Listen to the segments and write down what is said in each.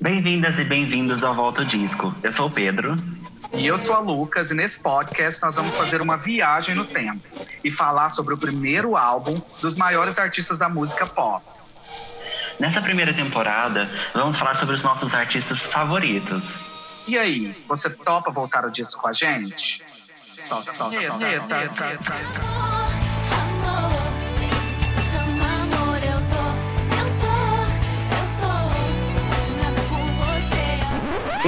Bem-vindas e bem-vindos ao Volta Disco. Eu sou o Pedro. E eu sou a Lucas, e nesse podcast nós vamos fazer uma viagem no tempo e falar sobre o primeiro álbum dos maiores artistas da música pop. Nessa primeira temporada, vamos falar sobre os nossos artistas favoritos. E aí, você topa voltar o disco com a gente? Solta, solta, solta. Amor,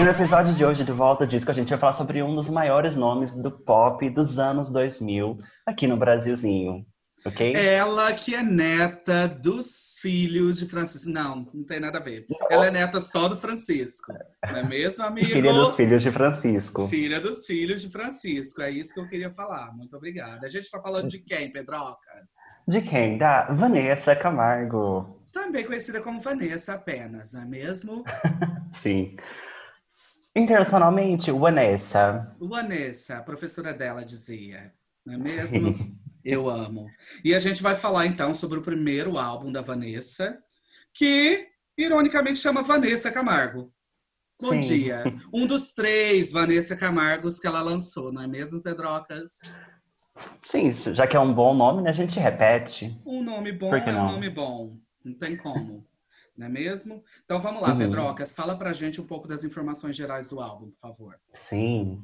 E no episódio de hoje do Volta Disco, a gente vai falar sobre um dos maiores nomes do pop dos anos 2000 aqui no Brasilzinho. Ok? Ela que é neta dos filhos de Francisco. Não, não tem nada a ver. Ela é neta só do Francisco. Não é mesmo, amigo? Filha dos filhos de Francisco. Filha dos filhos de Francisco. É isso que eu queria falar. Muito obrigada. A gente está falando de quem, Pedrocas? De quem? Da Vanessa Camargo. Também conhecida como Vanessa apenas, não é mesmo? Sim. Internacionalmente, Vanessa. Vanessa, a professora dela dizia. Não é mesmo? Eu amo. E a gente vai falar então sobre o primeiro álbum da Vanessa, que ironicamente chama Vanessa Camargo. Bom Sim. dia. Um dos três Vanessa Camargos que ela lançou, não é mesmo, Pedrocas? Sim, já que é um bom nome, né, a gente repete. Um nome bom Por que é um nome bom. Não tem como. Não é mesmo? Então vamos lá, Uhum. Pedrocas, fala pra gente um pouco das informações gerais do álbum, por favor. Sim.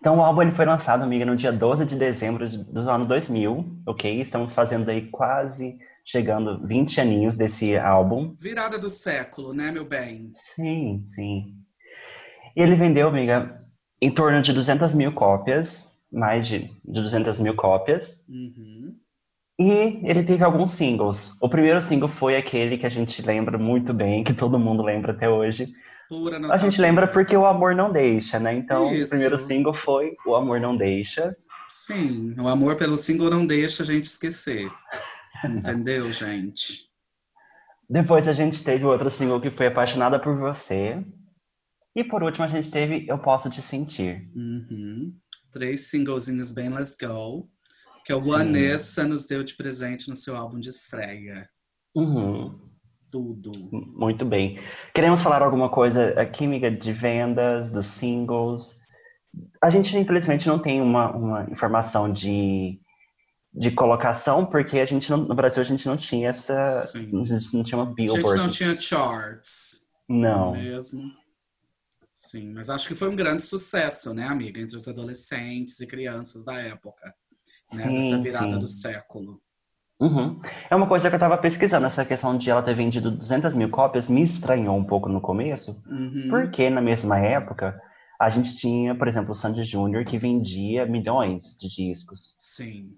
Então, o álbum ele foi lançado, amiga, no dia 12 de dezembro de- do ano 2000, ok? Estamos fazendo aí quase chegando 20 aninhos desse álbum. Virada do século, né, meu bem? Sim, sim. E ele vendeu, amiga, em torno de 200 mil cópias, mais de, de 200 mil cópias. Uhum. E ele teve alguns singles. O primeiro single foi aquele que a gente lembra muito bem, que todo mundo lembra até hoje. Pura A gente lembra porque o amor não deixa, né? Então, Isso. o primeiro single foi O Amor Não Deixa. Sim, o amor pelo single não deixa a gente esquecer. Entendeu, gente? Depois a gente teve outro single que foi Apaixonada por Você. E por último a gente teve Eu Posso Te Sentir. Uhum. Três singlezinhos bem Let's Go, que a Sim. Vanessa nos deu de presente no seu álbum de estreia. Uhum, Tudo. muito bem. Queremos falar alguma coisa aqui, amiga, de vendas, dos singles. A gente, infelizmente, não tem uma, uma informação de, de colocação, porque a gente não- no Brasil a gente não tinha essa. Sim. A gente não tinha uma A gente Billboard. não tinha charts, Não. é mesmo? Sim, mas acho que foi um grande sucesso, né, amiga, entre os adolescentes e crianças da época, né, Sim, dessa virada sim. do século. Uhum. É uma coisa que eu tava pesquisando, essa questão de ela ter vendido 200 mil cópias me estranhou um pouco no começo, Uhum. porque na mesma época a gente tinha, por exemplo, o Sandy Júnior que vendia milhões de discos. Sim.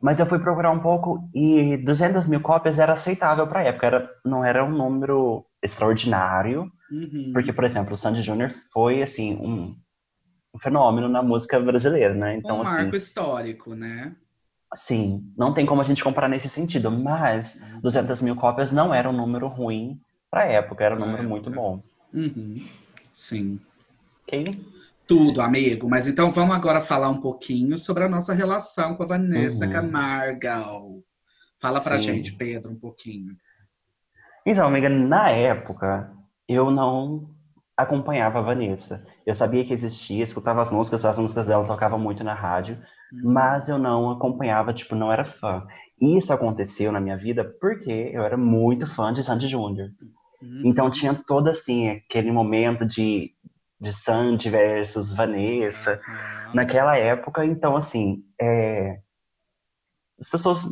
Mas eu fui procurar um pouco e 200 mil cópias era aceitável para a época, era, não era um número extraordinário, Uhum. porque, por exemplo, o Sandy Júnior foi, assim, um, um fenômeno na música brasileira, né? Então, um assim, marco histórico, né? Sim, não tem como a gente comparar nesse sentido, mas 200 mil cópias não era um número ruim para a época, era um Pra número muito época. bom. Uhum. Sim. Ok? Tudo, amigo. Mas então vamos agora falar um pouquinho sobre a nossa relação com a Vanessa Uhum. Camargo. Fala pra Sim. gente, Pedro, um pouquinho. Então, amiga, na época eu não acompanhava a Vanessa. Eu sabia que existia, escutava as músicas, as músicas dela tocavam muito na rádio, Uhum. mas eu não acompanhava, tipo, não era fã. Isso aconteceu na minha vida porque eu era muito fã de Sandy Júnior. Uhum. Então tinha todo assim aquele momento de de Sandy versus Vanessa. Naquela época, então, assim, é, as pessoas,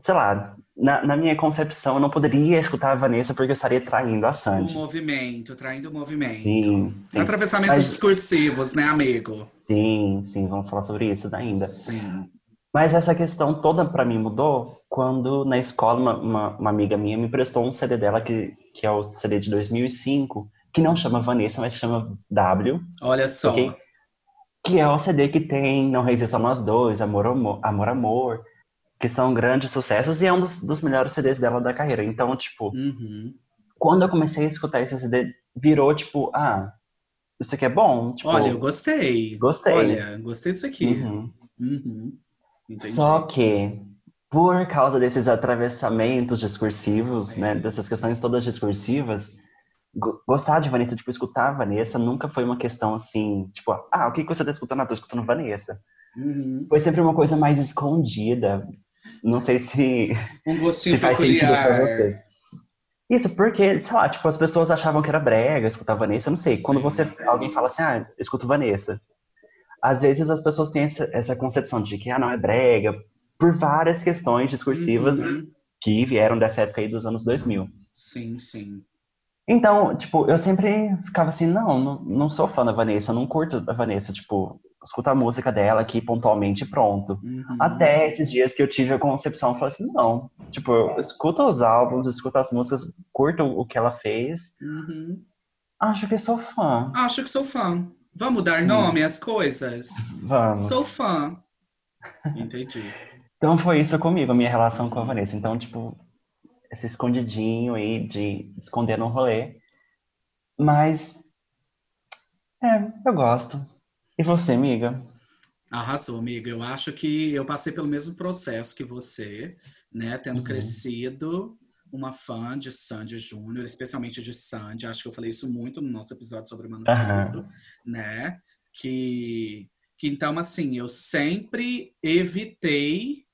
sei lá, na, na minha concepção, eu não poderia escutar a Vanessa porque eu estaria traindo a O Sandy. movimento, traindo o movimento. Sim, sim. Atravessamentos Mas- discursivos, né, amigo? Sim, sim, vamos falar sobre isso ainda. Sim. Mas essa questão toda pra mim mudou quando na escola uma, uma, uma amiga minha me emprestou um CD dela, que, que é o CD de 2005, que não chama Vanessa, mas chama W, Olha só. Ok. que é o CD que tem Não Resista a Nós Dois, Amor, Amor, Amor, Amor, que são grandes sucessos e é um dos, dos melhores CDs dela da carreira. Então, tipo, Uhum. quando eu comecei a escutar esse CD, virou tipo, ah, isso aqui é bom? Tipo, Olha, eu gostei. Gostei. Olha, gostei disso aqui. uhum. Uhum. Só que, por causa desses atravessamentos discursivos, Sim. né, dessas questões todas discursivas, go- gostar de Vanessa, tipo, escutar a Vanessa nunca foi uma questão assim, tipo, ah, o que que você tá escutando? Ah, tô escutando Vanessa. Uhum. Foi sempre uma coisa mais escondida. Não sei se, Um gostinho se faz sentido pra você. Isso, porque, sei lá, tipo, as pessoas achavam que era brega escutar Vanessa, eu não sei. Quando Sim. você, alguém fala assim, ah, escuto Vanessa. Às vezes as pessoas têm essa, essa concepção de que, ah, não, é brega, por várias questões discursivas Uhum. que vieram dessa época aí dos anos 2000. Sim, sim. Então, tipo, eu sempre ficava assim, não, não, não sou fã da Vanessa, não curto a Vanessa, tipo, escuto a música dela aqui pontualmente e pronto. Uhum. Até esses dias que eu tive a concepção, eu falei assim, não, tipo, eu escuto os álbuns, escuto as músicas, curto o que ela fez, Uhum. acho que sou fã. Acho que sou fã. Vamos dar Sim. nome às coisas? Vamos. Sou fã. Entendi. Então foi isso comigo, a minha relação com a Vanessa. Então, tipo, esse escondidinho aí de esconder no rolê. Mas, é, eu gosto. E você, amiga? Arrasou, amiga. Eu acho que eu passei pelo mesmo processo que você, né? Tendo Uhum. crescido uma fã de Sandy Júnior, especialmente de Sandy. Acho que eu falei isso muito no nosso episódio sobre Mano. Santo, né? Que, que então, assim, eu sempre evitei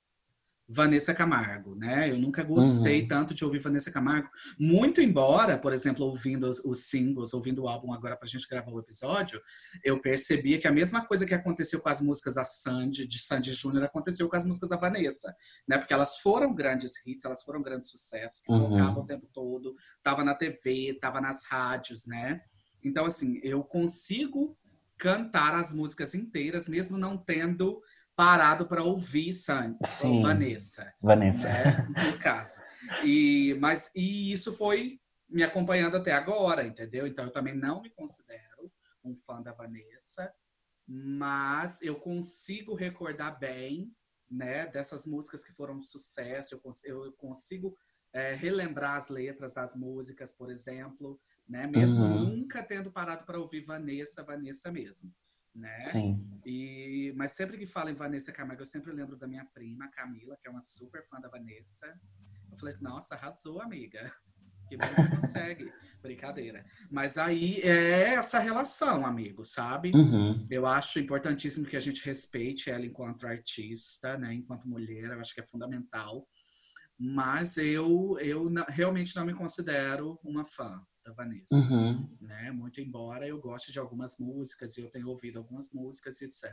Vanessa Camargo, né? Eu nunca gostei Uhum. tanto de ouvir Vanessa Camargo, muito embora, por exemplo, ouvindo os, os singles, ouvindo o álbum agora pra gente gravar o episódio, eu percebia que a mesma coisa que aconteceu com as músicas da Sandy, de Sandy Júnior, aconteceu com as músicas da Vanessa, né? Porque elas foram grandes hits, elas foram grandes sucessos, que Uhum. tocavam o tempo todo, tava na TV, tava nas rádios, né? Então, assim, eu consigo cantar as músicas inteiras, mesmo não tendo parado para ouvir Sandy, Sim. Vanessa Vanessa. né? No caso. E, mas, e isso foi me acompanhando até agora, entendeu? Então eu também não me considero um fã da Vanessa, mas eu consigo recordar bem, né, dessas músicas que foram um sucesso, eu, cons- eu consigo é, relembrar as letras das músicas, por exemplo, né, mesmo Uhum. nunca tendo parado para ouvir Vanessa, Vanessa mesmo, né? Sim. E, mas sempre que falo em Vanessa Camargo, eu sempre lembro da minha prima, Camila, que é uma super fã da Vanessa. Eu falei, nossa, arrasou, amiga. Que bom que consegue. Brincadeira. Mas aí é essa relação, amigo, sabe? Uhum. Eu acho importantíssimo que a gente respeite ela enquanto artista, né? Enquanto mulher, eu acho que é fundamental. Mas eu, eu realmente não me considero uma fã da Vanessa Uhum. né? Muito embora eu goste de algumas músicas e eu tenha ouvido algumas músicas, e etc.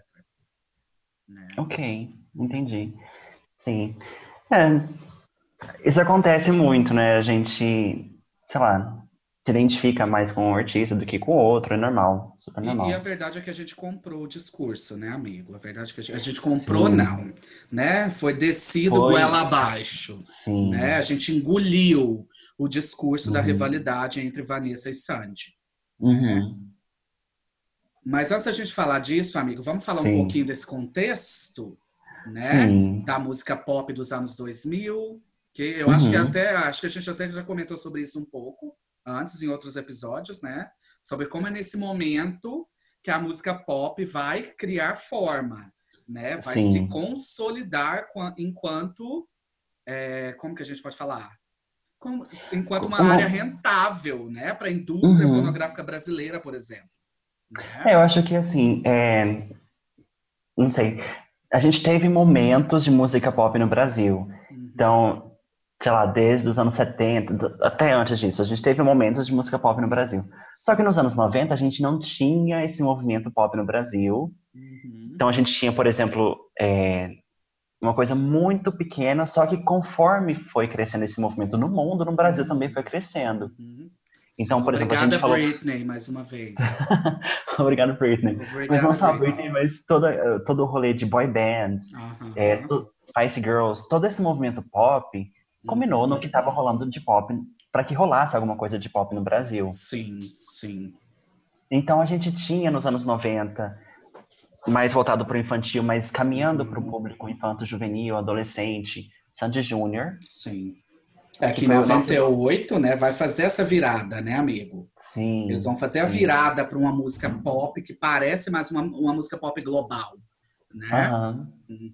Né? Ok, entendi. Sim. É, isso acontece muito, né? A gente, sei lá, se identifica mais com um artista do que com o outro, é normal, super E, normal. e a verdade é que a gente comprou o discurso, né, amigo? A verdade é que a gente, a gente comprou, Sim. não, né? Foi descido Foi. goela abaixo, Sim. né? A gente engoliu o discurso da Uhum. rivalidade entre Vanessa e Sandy. Uhum. Mas antes da gente falar disso, amigo, vamos falar Sim. um pouquinho desse contexto, né? Sim. da música pop dos anos 2000, que eu acho que Uhum. até acho que a gente até já comentou sobre isso um pouco antes em outros episódios, né? Sobre como é nesse momento que a música pop vai criar forma, né? Vai Sim. se consolidar qua- enquanto é, como que a gente pode falar? Como- enquanto uma Como- área rentável, né? Para a indústria Uhum. fonográfica brasileira, por exemplo. né? É, eu acho que assim, é, não sei, a gente teve momentos de música pop no Brasil. Uhum. Então, sei lá, desde os anos 70, d- até antes disso, a gente teve momentos de música pop no Brasil. Só que nos anos 90 a gente não tinha esse movimento pop no Brasil. Uhum. Então a gente tinha, por exemplo, é, uma coisa muito pequena, só que conforme foi crescendo esse movimento no mundo, no Brasil também foi crescendo. Uhum. Então, Sim, por exemplo, a obrigada, gente falou- Britney, mais uma vez. Obrigado, Britney. Mas Obrigada, não só Britney. Britney, mas toda, todo o rolê de boy bands, Aham. é, to- Spice Girls, todo esse movimento pop combinou no que estava rolando de pop, para que rolasse alguma coisa de pop no Brasil. Sim, sim. Então a gente tinha nos anos 90 mais voltado para o infantil, mas caminhando para o público infanto, juvenil, adolescente, Sandy Júnior. Sim. É que em foi o nosso- 98, né, vai fazer essa virada, né, amigo? Sim. Eles vão fazer a sim. virada para uma música pop que parece mais uma, uma música pop global, né? Aham. Uhum.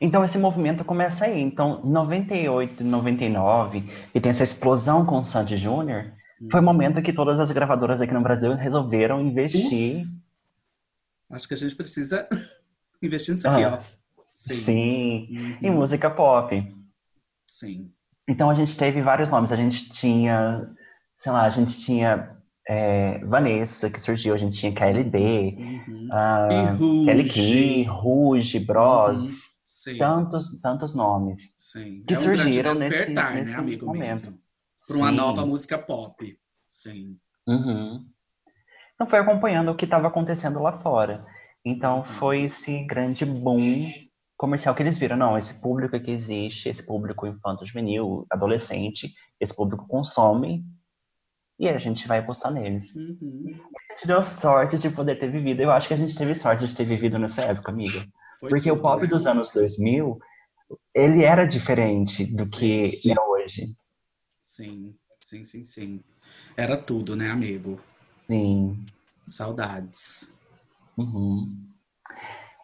Então esse movimento começa aí. Então, 98, 99, e tem essa explosão com o Sandy Júnior, Foi o momento que todas as gravadoras aqui no Brasil resolveram investir. Ups. Acho que a gente precisa investir nisso aqui, Ah, ó. Sim. Sim, Uhum. em música pop. Sim. Então a gente teve vários nomes. A gente tinha, sei lá, a gente tinha é, Vanessa, que surgiu, a gente tinha KLB, Uhum. E Ruge. Kelly Key, Ruge, Bros, Sim. tantos, tantos nomes Sim. que é um surgiram nesse, despertar, nesse né, amigo momento. Para uma nova música pop. Sim. Uhum. Então foi acompanhando o que estava acontecendo lá fora. Então Uhum. foi esse grande boom comercial que eles viram. Não, esse público que existe, esse público infanto-juvenil, adolescente, esse público consome e a gente vai apostar neles. Uhum. A gente deu sorte de poder ter vivido. Eu acho que a gente teve sorte de ter vivido nessa época, amiga. Foi Porque o pop né? dos anos 2000, ele era diferente do Sim, que sim. é hoje. Sim, sim, sim, sim. Era tudo, né, amigo? Sim. Saudades. Uhum.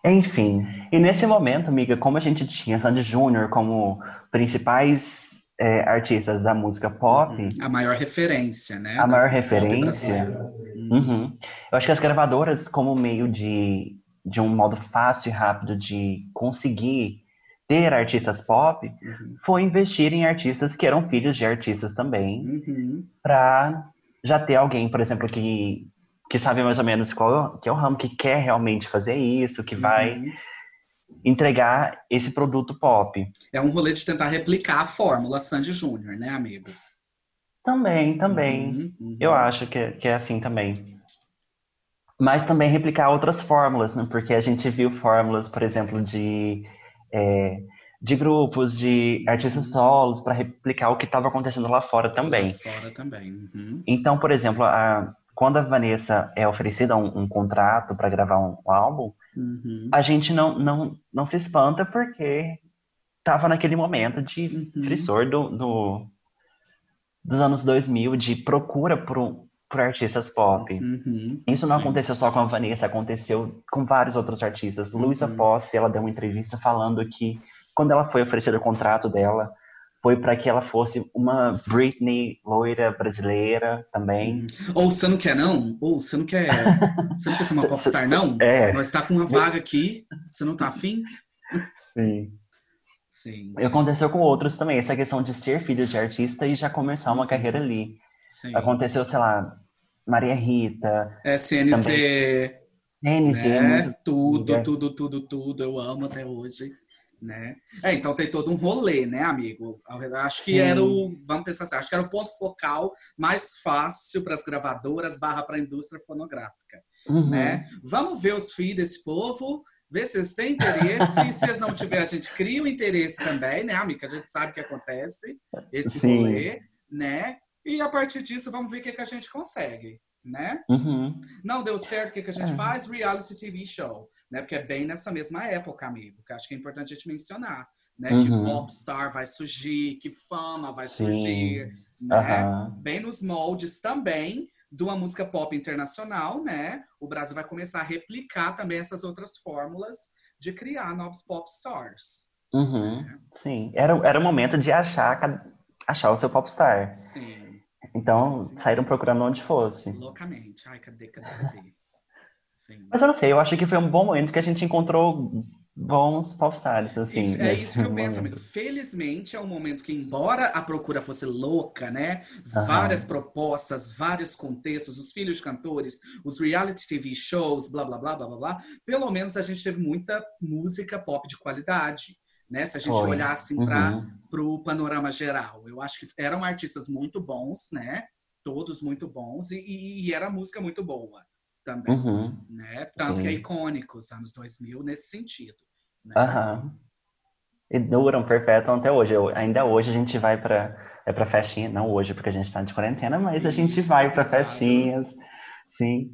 Enfim, e nesse momento, amiga, como a gente tinha Sandy Júnior como principais é, artistas da música pop, A maior referência, né? a maior referência, uhum, eu acho que as gravadoras, como meio de, de um modo fácil e rápido de conseguir ter artistas pop, Uhum. foi investir em artistas que eram filhos de artistas também, Uhum. para já ter alguém, por exemplo, que, que sabe mais ou menos qual que é o ramo, que quer realmente fazer isso, que vai Uhum. entregar esse produto pop. É um rolê de tentar replicar a fórmula Sandy Júnior, né, amigo? Também, também. Uhum, uhum. Eu acho que, que é assim também. Mas também replicar outras fórmulas, né? Porque a gente viu fórmulas, por exemplo, de, é, de grupos, de artistas solos, para replicar o que estava acontecendo lá fora também. Lá fora também. Uhum. Então, por exemplo, a- quando a Vanessa é oferecida um, um contrato para gravar um, um álbum, Uhum. a gente não, não, não se espanta porque estava naquele momento de Uhum. frissor do, do- dos anos 2000, de procura por, por artistas pop. Uhum. Isso não Sim. aconteceu só com a Vanessa, aconteceu com vários outros artistas. Luísa Uhum. Posse, ela deu uma entrevista falando que quando ela foi oferecida o contrato dela, foi para que ela fosse uma Britney loira brasileira também. Ou você não quer, não? Ou você não quer. Você não quer ser uma popstar, não? É, Nós tá com uma vaga aqui. Você não tá afim? sim. Sim. E aconteceu com outros também, essa questão de ser filho de artista e já começar uma carreira ali. Sim. Aconteceu, sei lá, Maria Rita, SNC, Denise, é né? Tudo, tudo, tudo, tudo. Eu amo até hoje. Né? É, então tem todo um rolê, né, amigo? Acho que Sim. era o, vamos pensar assim, acho que era o ponto focal mais fácil para as gravadoras barra para a indústria fonográfica. Uhum. né? Vamos ver os filhos desse povo, ver se eles têm interesse. se eles não tiverem, a gente cria o interesse também, né, amiga? A gente sabe o que acontece, esse Sim. rolê, né? E a partir disso, vamos ver o que, que a gente consegue, né? Uhum. Não deu certo, o que, que a gente É. faz? Reality TV show, né? Porque é bem nessa mesma época, amigo, que acho que é importante a gente mencionar, né? Que Uhum. popstar vai surgir, que fama vai Sim. surgir, né? Aham. bem nos moldes também de uma música pop internacional, né? O Brasil vai começar a replicar também essas outras fórmulas de criar novos pop stars. Uhum. Sim. Era, era o momento de achar, achar o seu popstar. Sim, Então, Sim, sim, sim. saíram procurando onde fosse. loucamente. Ai, cadê, cadê, cadê? Sim. Mas eu não sei, eu acho que foi um bom momento que a gente encontrou bons popstars, assim. É isso que eu penso, amigo. Felizmente é um momento que, embora a procura fosse louca, né? Aham. Várias propostas, vários contextos, os filhos cantores, os reality TV shows, blá blá blá blá blá blá. Pelo menos a gente teve muita música pop de qualidade. Né? Se a gente Foi. olhar assim para Uhum. o panorama geral. Eu acho que eram artistas muito bons, né? Todos muito bons, e, e era música muito boa também. Uhum. Né? Tanto que é Sim. icônico os anos 2000 nesse sentido. Né? Aham. E duram, perpétuam até hoje. Eu- ainda hoje a gente vai pra, é pra festinha, não hoje, porque a gente tá de quarentena, mas a gente Isso, vai obrigado. festinhas, sim,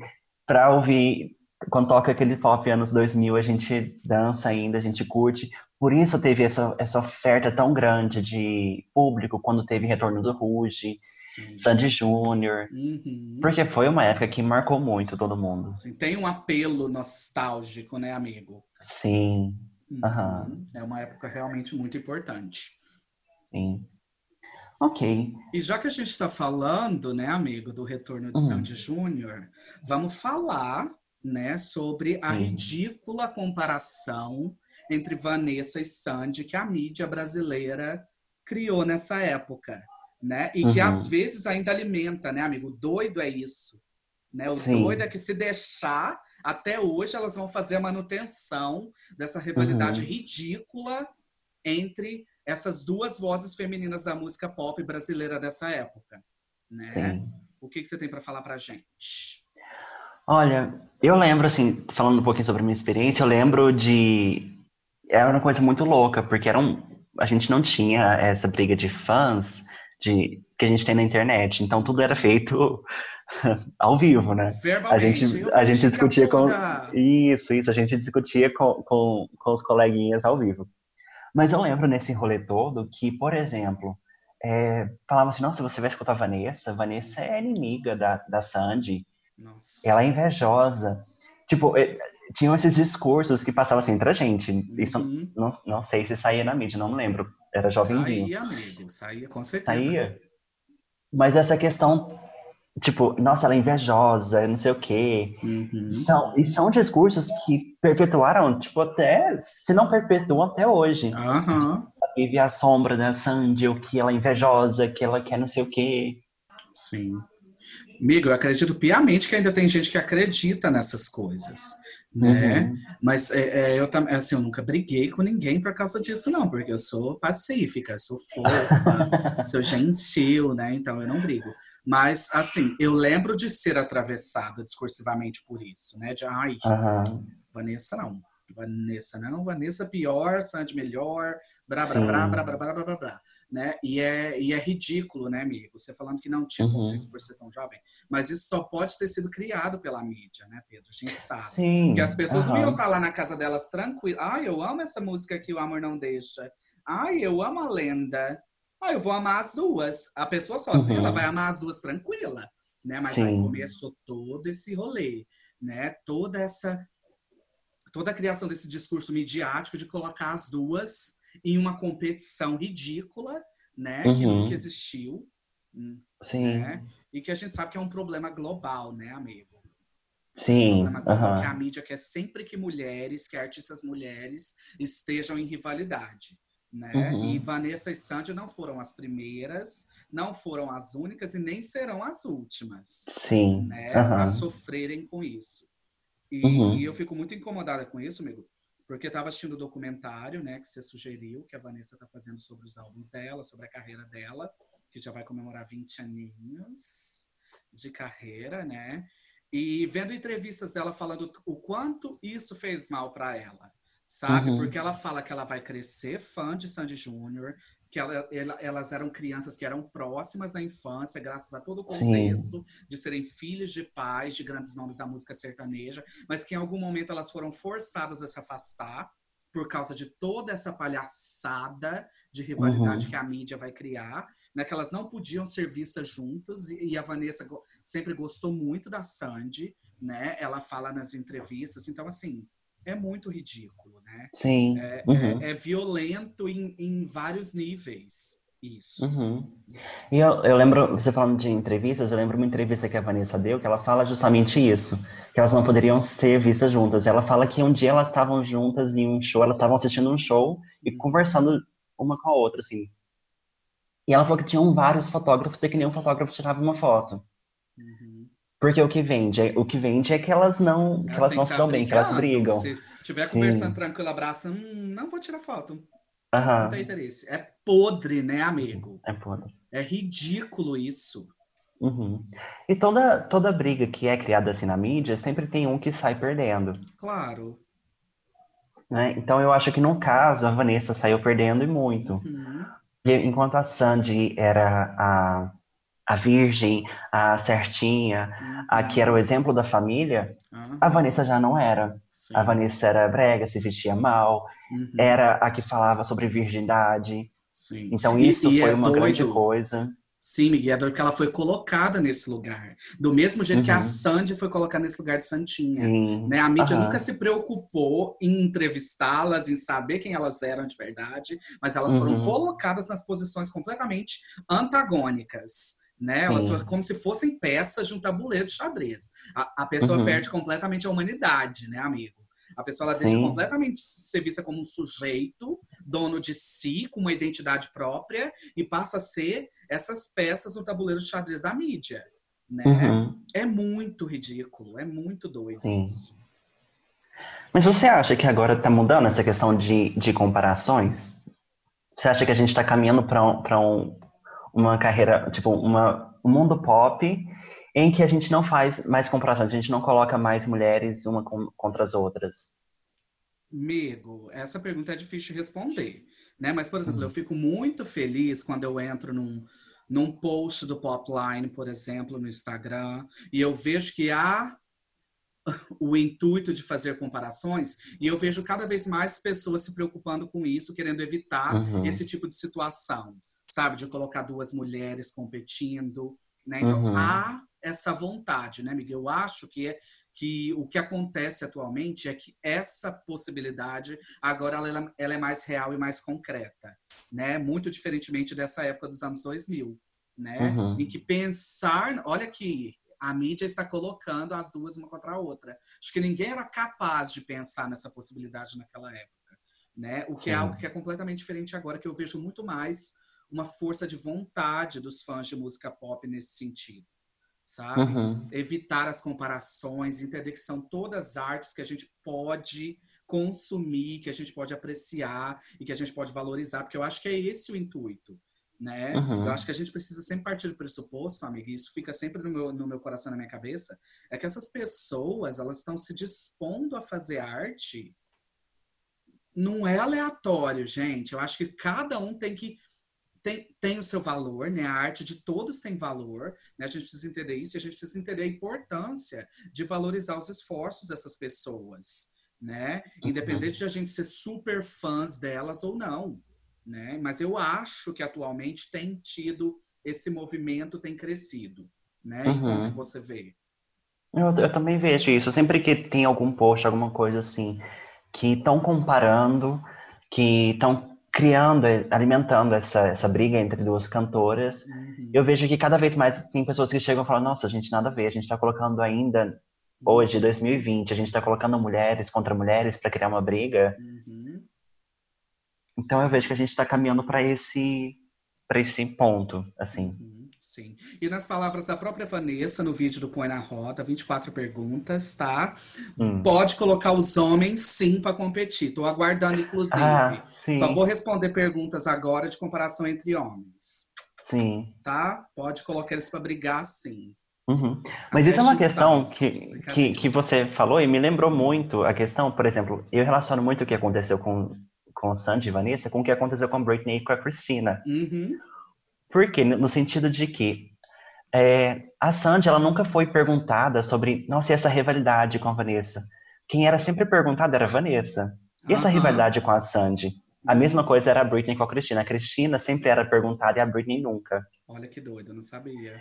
pra ouvir. Quando toca aquele pop anos 2000, a gente dança ainda, a gente curte. Por isso teve essa, essa oferta tão grande de público quando teve Retorno do Ruge, Sim. Sandy Júnior, Uhum. porque foi uma época que marcou muito todo mundo. Assim, tem um apelo nostálgico, né, amigo? Sim, Uhum. Aham. É uma época realmente muito importante. sim. Ok. E já que a gente está falando, né, amigo, do retorno de Hum. Sandy Júnior, vamos falar, né, sobre a Sim. ridícula comparação entre Vanessa e Sandy que a mídia brasileira criou nessa época, né? E que Uhum. às vezes ainda alimenta, né, amigo? O doido é isso, né? O Sim. doido é que se deixar, até hoje elas vão fazer a manutenção dessa rivalidade Uhum. ridícula entre essas duas vozes femininas da música pop brasileira dessa época, né? Sim. O que, que você tem para falar pra gente? Olha, eu lembro, assim, falando um pouquinho sobre a minha experiência, eu lembro de. Era uma coisa muito louca, porque era um... a gente não tinha essa briga de fãs de... que a gente tem na internet. Então tudo era feito ao vivo, né? A gente, a gente discutia com. Isso, isso, a gente discutia com, com, com os coleguinhas ao vivo. Mas eu lembro nesse rolê todo que, por exemplo, é, falavam assim: nossa, você vai escutar a Vanessa? Vanessa é inimiga da, da Sandy. Nossa. ela é invejosa. Tipo, eh, tinham esses discursos que passavam assim entre a gente. Isso Uhum. não, não sei se saía na mídia, não me lembro. Era jovenzinho. Saía, amigo, saía com certeza. Saía. Mas essa questão, tipo, nossa, ela é invejosa, não sei o quê. Uhum. São, e são discursos que perpetuaram, tipo, até, se não perpetuam até hoje. Aham, Vive a sombra da Sandy, o que ela é invejosa, que ela quer não sei o quê. sim. Amigo, eu acredito piamente que ainda tem gente que acredita nessas coisas, né? Uhum. Mas é, é, eu também, assim, eu nunca briguei com ninguém por causa disso, não, porque eu sou pacífica, eu sou fofa, sou gentil, né? Então eu não brigo. Mas, assim, eu lembro de ser atravessada discursivamente por isso, né? De, ai, Aham. Vanessa não. Vanessa não, Vanessa pior, Sandy melhor, brá, brá, brá, brá, brá, brá, brá, brá, né? E é, e é ridículo, né, amigo? Você falando que não tinha Uhum. consciência por ser tão jovem. Mas isso só pode ter sido criado pela mídia, né, Pedro? A gente sabe. Sim. Porque as pessoas não iam estar lá na casa delas tranquilas. Ai, eu amo essa música que o amor não deixa. Ai, eu amo a lenda. Ai, eu vou amar as duas. A pessoa sozinha, Uhum. ela vai amar as duas tranquila, né? Mas aí Sim. começou todo esse rolê, né? Toda essa toda a criação desse discurso midiático de colocar as duas em uma competição ridícula, né? Que Uhum. nunca existiu, hum, Sim. né? E que a gente sabe que é um problema global, né, amigo? Sim. problema global que a mídia quer sempre que mulheres, que artistas mulheres estejam em rivalidade. Né? Uhum. E Vanessa e Sandy não foram as primeiras, não foram as únicas e nem serão as últimas Sim. né, aham. a sofrerem com isso. E, Uhum. e eu fico muito incomodada com isso, amigo, porque estava assistindo o documentário, né, que você sugeriu, que a Vanessa está fazendo sobre os álbuns dela, sobre a carreira dela, que já vai comemorar 20 aninhos de carreira, né? E vendo entrevistas dela falando o quanto isso fez mal para ela, sabe? Uhum. Porque ela fala que ela vai crescer fã de Sandy Júnior, que ela- ela- elas eram crianças que eram próximas da infância, graças a todo o Sim. contexto de serem filhos de pais de grandes nomes da música sertaneja, mas que em algum momento elas foram forçadas a se afastar por causa de toda essa palhaçada de rivalidade Uhum. que a mídia vai criar, né? Que elas não podiam ser vistas juntas e, e a Vanessa go- sempre gostou muito da Sandy, né? Ela fala nas entrevistas, então assim é muito ridículo, né? Sim. É, Uhum. é- é violento em, em vários níveis isso. Uhum. E eu, eu lembro, você falando de entrevistas, eu lembro uma entrevista que a Vanessa deu, que ela fala justamente isso, que elas não poderiam ser vistas juntas. Ela fala que um dia elas estavam juntas em um show, elas estavam assistindo um show e conversando uma com a outra, assim. E ela falou que tinham vários fotógrafos e que nenhum fotógrafo tirava uma foto. Uhum. Porque o que vende, é- o que vende é que elas não, que elas não se dão bem, que elas brigam. Se tiver Sim. conversando tranquilo, abraça, hum, não vou tirar foto. Não Aham. tem interesse. É podre, né, amigo? É podre. É ridículo isso. Uhum. E toda, toda briga que é criada assim na mídia, sempre tem um que sai perdendo. Claro. né? Então eu acho que no caso a Vanessa saiu perdendo e muito. Uhum. E enquanto a Sandy era a, a virgem, a certinha, a que era o exemplo da família, Aham. a Vanessa já não era. Sim. A Vanessa era brega, se vestia mal, Uhum. era a que falava sobre virgindade. Sim. Então E- isso e foi é uma grande doido. coisa. Sim, Miguel, é porque ela foi colocada nesse lugar. Do mesmo jeito que a Uhum. Sandy foi colocada nesse lugar de Santinha. Sim. Né? A mídia nunca se preocupou em entrevistá-las, em saber quem elas eram de verdade, mas elas foram Uhum. colocadas nas posições completamente antagônicas. Né? Elas foram como se fossem peças de um tabuleiro de xadrez. A, a pessoa Uhum. perde completamente a humanidade, né, amigo? A pessoa ela deixa Sim. completamente ser vista como um sujeito, dono de si, com uma identidade própria, e passa a ser essas peças no tabuleiro de xadrez da mídia. Né? Uhum. É muito ridículo, é muito doido Sim. isso. Mas você acha que agora está mudando essa questão de, de comparações? Você acha que a gente está caminhando para um, pra um, uma carreira, tipo, uma, um mundo pop em que a gente não faz mais comparações, a gente não coloca mais mulheres uma com- contra as outras? Amigo, essa pergunta é difícil de responder, né? Mas, por exemplo, Uhum. eu fico muito feliz quando eu entro num, num post do Popline, por exemplo, no Instagram, e eu vejo que há o intuito de fazer comparações, e eu vejo cada vez mais pessoas se preocupando com isso, querendo evitar Uhum. esse tipo de situação, sabe? De colocar duas mulheres competindo, né? Então, Uhum. há essa vontade, né, Miguel? Eu acho que é que o que acontece atualmente é que essa possibilidade agora ela, ela é mais real e mais concreta, né? Muito diferentemente dessa época dos anos 2000, né? Uhum. Em que pensar, olha que a mídia está colocando as duas uma contra a outra. Acho que ninguém era capaz de pensar nessa possibilidade naquela época, né? O que é Sim. algo que é completamente diferente agora, que eu vejo muito mais uma força de vontade dos fãs de música pop nesse sentido, sabe? Uhum. evitar as comparações, entender que são todas artes que a gente pode consumir, que a gente pode apreciar e que a gente pode valorizar, porque eu acho que é esse o intuito, né? Uhum. Eu acho que a gente precisa sempre partir do pressuposto, amiga, e isso fica sempre no meu, no meu coração, na minha cabeça, é que essas pessoas, elas estão se dispondo a fazer arte não é aleatório, gente. Eu acho que cada um tem que tem, tem o seu valor, né? A arte de todos tem valor, né? A gente precisa entender isso e a gente precisa entender a importância de valorizar os esforços dessas pessoas, né? Independente de a gente ser super fãs delas ou não, né? Mas eu acho que atualmente tem tido esse movimento tem crescido, né? E como Uhum. que você vê? Eu, eu também vejo isso. Sempre que tem algum post, alguma coisa assim, que estão comparando, que estão criando, eh, alimentando essa, essa briga entre duas cantoras, Uhum. eu vejo que cada vez mais tem pessoas que chegam e falam, nossa, gente, nada a ver, a gente está colocando ainda, hoje, 2020, a gente está colocando mulheres contra mulheres para criar uma briga. Uhum. Então eu Sim. vejo que a gente está caminhando para esse, para esse ponto, assim. Uhum, Sim. E nas palavras da própria Vanessa, no vídeo do Põe na Roda, 24 perguntas, tá? Hum. Pode colocar os homens sim para competir. Tô aguardando, inclusive. Ah, sim, Só vou responder perguntas agora de comparação entre homens, sim. tá? Pode colocar eles para brigar sim. Uhum. Mas isso é uma questão que, que, que você falou e me lembrou muito a questão, por exemplo, eu relaciono muito o que aconteceu com, com Sandy e Vanessa com o que aconteceu com Britney e com a Christina. Uhum. Por quê? No sentido de que é, a Sandy, ela nunca foi perguntada sobre, nossa, e essa rivalidade com a Vanessa? Quem era sempre perguntada era a Vanessa. E essa Aham. rivalidade com a Sandy? A mesma coisa era a Britney com a Christina. A Christina sempre era perguntada e a Britney nunca. Olha que doido, eu não sabia.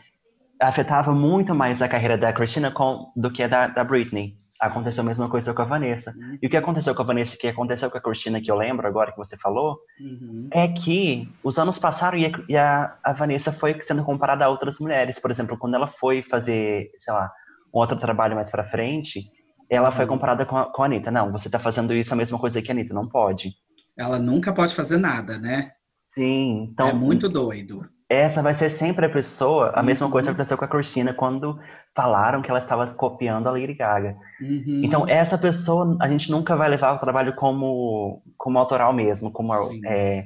Afetava muito mais a carreira da Christina com, do que a da, da Britney. Sim. Aconteceu a mesma coisa com a Vanessa. Uhum. E o que aconteceu com a Vanessa que aconteceu com a Christina, que eu lembro agora que você falou, Uhum. é que os anos passaram e a, e a, a Vanessa foi sendo comparada a outras mulheres. Por exemplo, quando ela foi fazer, sei lá, um outro trabalho mais pra frente, ela foi Uhum. comparada com a, com a Anitta. Não, você tá fazendo isso a mesma coisa que a Anitta, não pode. Ela nunca pode fazer nada, né? Sim, então é muito doido. Essa vai ser sempre a pessoa, a mesma Uhum. coisa que aconteceu com a Christina quando falaram que ela estava copiando a Lady Gaga. Uhum. Então, essa pessoa, a gente nunca vai levar o trabalho como, como autoral mesmo, como é,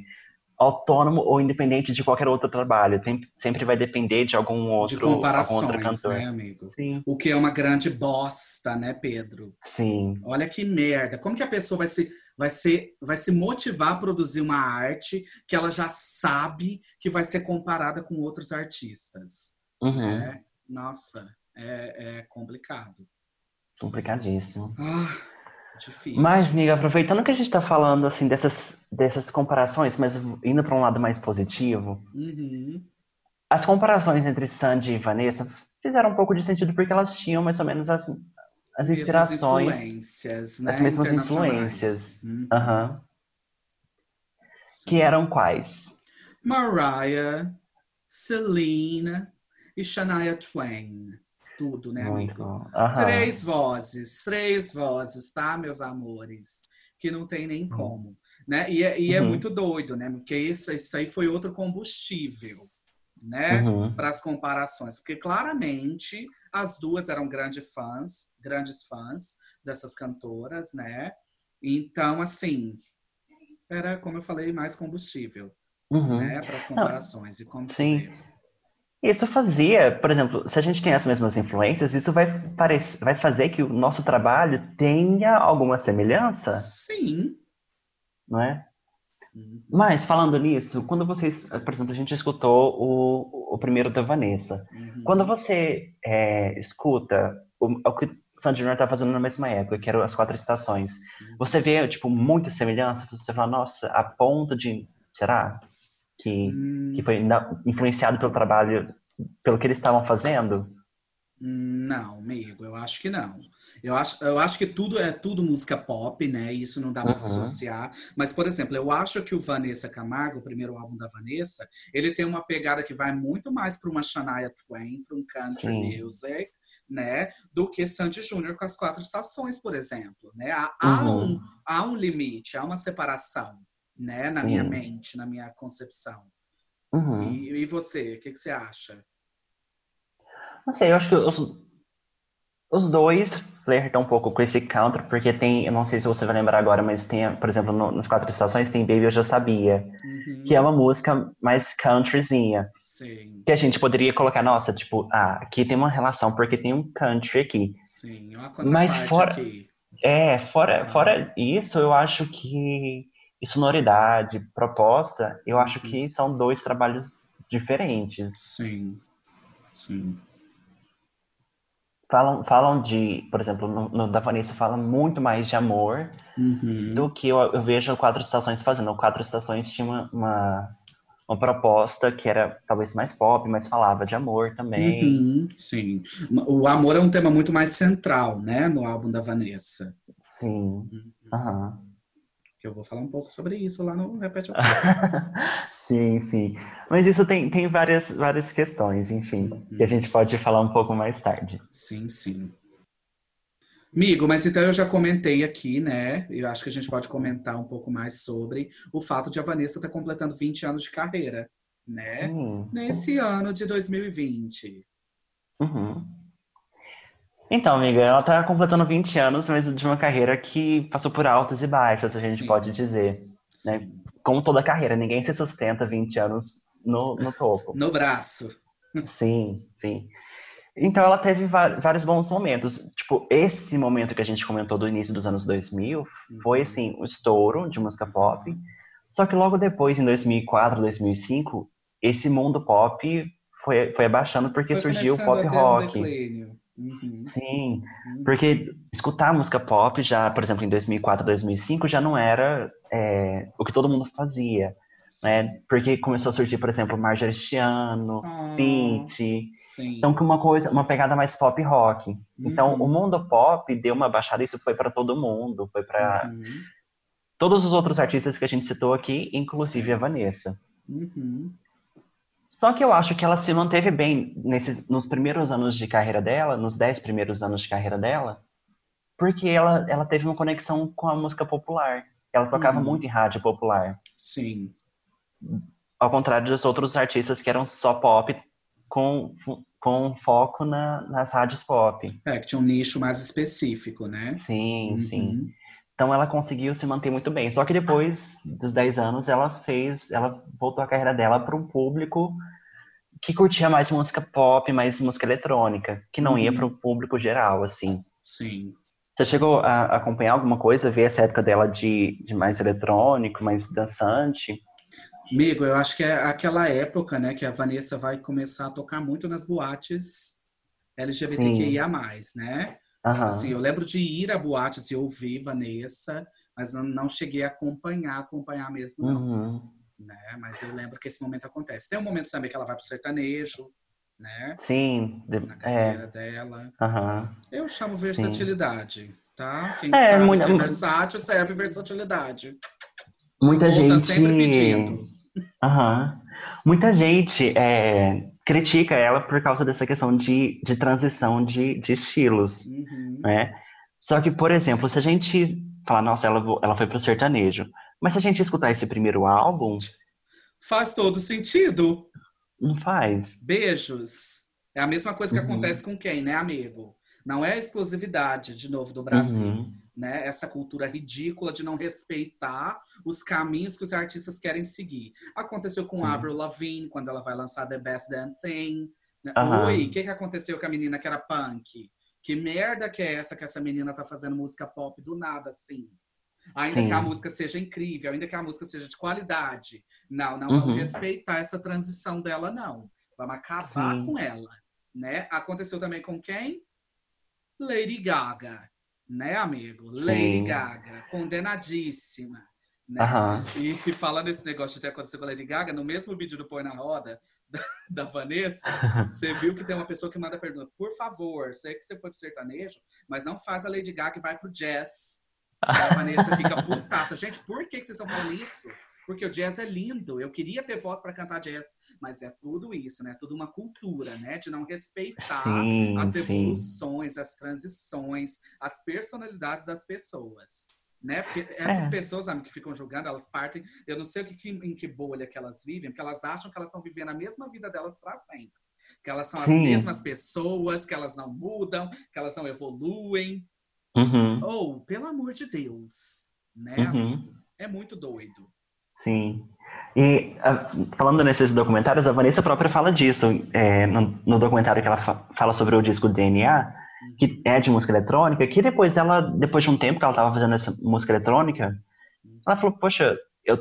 autônomo ou independente de qualquer outro trabalho. Tem- sempre vai depender de algum de outro, algum outro comparações, cantor. né, amigo? Sim, O que é uma grande bosta, né, Pedro? sim, Olha que merda. Como que a pessoa vai se, vai ser, vai se motivar a produzir uma arte que ela já sabe que vai ser comparada com outros artistas? uhum, né? Nossa, é, é complicado. complicadíssimo. Ah, difícil. Mas, amiga, aproveitando que a gente está falando assim dessas, dessas comparações, mas indo para um lado mais positivo, Uhum. as comparações entre Sandy e Vanessa fizeram um pouco de sentido porque elas tinham mais ou menos as, as Mesmas inspirações, influências, né? as mesmas influências. Uhum. Sim. Que eram quais? Mariah, Celine e Shania Twain. Tudo, né, Muito amigo? Aham. Três vozes, três vozes, tá, meus amores? Que não tem nem como. Né? E, é, e é Uhum. muito doido, né? Porque isso, isso aí foi outro combustível, né? Uhum. Para as comparações. Porque claramente as duas eram grandes fãs, grandes fãs dessas cantoras, né? Então, assim, era, como eu falei, mais combustível, Uhum. né? Para as comparações. E como sim. Isso fazia, por exemplo, se a gente tem as mesmas influências, isso vai, parec- vai fazer que o nosso trabalho tenha alguma semelhança, Sim. não é? Uhum. Mas, falando nisso, quando vocês, por exemplo, a gente escutou o, o primeiro da Vanessa. Uhum. Quando você é, escuta o, o que o Sandy Júnior tá fazendo na mesma época, que eram as quatro estações, você vê, tipo, muita semelhança? Você fala, nossa, a ponto de, será? Que, Hum, que foi influenciado pelo trabalho, pelo que eles estavam fazendo? Não, amigo, eu acho que não. Eu acho, eu acho que tudo é tudo música pop, né? E Isso não dá para Uhum. dissociar. Mas, por exemplo, eu acho que o Vanessa Camargo, o primeiro álbum da Vanessa, ele tem uma pegada que vai muito mais para uma Shania Twain, para um country Sim. music, né? Do que Sandy Júnior com as quatro estações, por exemplo, né? Há, há Uhum. um, há um limite, há uma separação, né? Na minha Sim. mente, na minha concepção. Uhum. E, e você, o que, que você acha? Não sei, eu acho que os, os dois flertam um pouco com esse counter, porque tem, eu não sei se você vai lembrar agora, mas tem, por exemplo, no, nas quatro estações tem Baby Eu Já Sabia, Uhum. que é uma música mais countryzinha, Sim. que a gente poderia colocar, nossa, tipo, ah, aqui tem uma relação, porque tem um country aqui. Sim, uma Mas fora- aqui. É, fora, Ah. fora isso, eu acho que e sonoridade, proposta, eu acho Uhum. que são dois trabalhos diferentes. Sim, sim. Falam, falam de, por exemplo, no, no da Vanessa fala muito mais de amor Uhum. do que eu, eu vejo Quatro Estações fazendo. O Quatro Estações tinha uma, uma, uma proposta que era talvez mais pop, mas falava de amor também. Uhum, sim. O amor é um tema muito mais central, né, no álbum da Vanessa. Sim. Uhum. Aham. Eu vou falar um pouco sobre isso lá no Repete sim, sim. Mas isso tem, tem várias, várias questões, enfim, que a gente pode falar um pouco mais tarde. Sim, sim. Amigo, mas então eu já comentei aqui, né? Eu acho que a gente pode comentar um pouco mais sobre o fato de a Vanessa estar completando 20 anos de carreira, né? Sim. Nesse ano de 2020. Uhum. Então, amiga, ela tá completando 20 anos, mas de uma carreira que passou por altos e baixos, a gente Sim. pode dizer. Né? Como toda carreira, ninguém se sustenta 20 anos no, no topo. No braço. Sim, sim. Então ela teve vários bons momentos. Tipo, esse momento que a gente comentou do início dos anos 2000 foi, Uhum. assim, o estouro de música pop. Só que logo depois, em 2004, 2005, esse mundo pop foi, foi abaixando porque Foi surgiu o pop um rock. declínio. Uhum, Sim, uhum. porque escutar música pop já, por exemplo, em 2004, 2005, já não era é, o que todo mundo fazia, né? Porque começou a surgir, por exemplo, Marjorie Chiano, Ah, então com uma coisa, uma pegada mais pop rock. Então Uhum. o mundo pop deu uma baixada, isso foi para todo mundo, foi para Uhum, todos os outros artistas que a gente citou aqui, inclusive Sim. a Vanessa. uhum. Só que eu acho que ela se manteve bem nesses, nos primeiros anos de carreira dela, nos dez primeiros anos de carreira dela, porque ela, ela teve uma conexão com a música popular. Ela tocava Uhum. muito em rádio popular. Sim. Ao contrário dos outros artistas que eram só pop, com, com foco na, nas rádios pop. É, que tinha um nicho mais específico, né? Sim, sim. Uhum. Então ela conseguiu se manter muito bem. Só que depois dos 10 anos ela fez, ela voltou a carreira dela para um público que curtia mais música pop, mais música eletrônica, que não ia Uhum. para o público geral, assim. Sim. Você chegou a acompanhar alguma coisa, ver essa época dela de, de mais eletrônico, mais dançante? Amigo, eu acho que é aquela época, né, que a Vanessa vai começar a tocar muito nas boates LGBTQIA+, né? Aham. Assim, eu lembro de ir a boates e ouvir Vanessa, mas não cheguei a acompanhar, acompanhar mesmo, não. Uhum. Né? Mas eu lembro que esse momento acontece. Tem um momento também que ela vai pro sertanejo, né? Sim, Na é, carreira dela. aham. Eu chamo versatilidade, tá? Quem É, sabe muita- ser versátil serve versatilidade. Muita O povo tá gente. sempre pedindo. Aham. Muita gente é, critica ela por causa dessa questão de, de transição de, de estilos, Uhum. né? Só que, por exemplo, se a gente falar, nossa, ela, ela foi pro sertanejo, mas se a gente escutar esse primeiro álbum, Faz todo sentido. não faz. Beijos. É a mesma coisa que Uhum. acontece com quem, né, amigo? Não é exclusividade, de novo, do Brasil. Uhum. né? Essa cultura ridícula de não respeitar os caminhos que os artistas querem seguir. Aconteceu com Sim. Avril Lavigne, quando ela vai lançar The Best Damn Thing. né? Aham. Oi, o que, que aconteceu com a menina que era punk? Que merda que é essa que essa menina tá fazendo música pop do nada, assim? Ainda Sim. que a música seja incrível, ainda que a música seja de qualidade. Não, não Uhum. vamos respeitar essa transição dela, não. Vamos acabar Sim. com ela, né? Aconteceu também com quem? Lady Gaga, né, amigo? Lady Sim. Gaga, condenadíssima. Né? Aham. E, e falando desse negócio de ter acontecido com a Lady Gaga, no mesmo vídeo do Põe na Roda, da, da Vanessa, você viu que tem uma pessoa que manda pergunta, por favor, sei que você foi pro sertanejo, mas não faz a Lady Gaga e vai pro jazz. A Vanessa fica putaça. Gente, por que, que vocês estão falando isso? Porque o jazz é lindo. Eu queria ter voz para cantar jazz, mas é tudo isso, né? Tudo uma cultura, né? De não respeitar Sim, as sim. evoluções, as transições, as personalidades das pessoas. Né? Porque essas É. pessoas, amigo, que ficam julgando, elas partem. Eu não sei o que, que- em que bolha que elas vivem, porque elas acham que elas estão vivendo a mesma vida delas para sempre. Que elas são as Sim. mesmas pessoas, que elas não mudam, que elas não evoluem. Uhum. Ou, pelo amor de Deus, né, Uhum. É muito doido. Sim. E ah, falando nesses documentários, a Vanessa própria fala disso. é, no, no documentário que ela fa- fala sobre o disco DNA, que é de música eletrônica, que depois ela, depois de um tempo que ela estava fazendo essa música eletrônica, ela falou, poxa, eu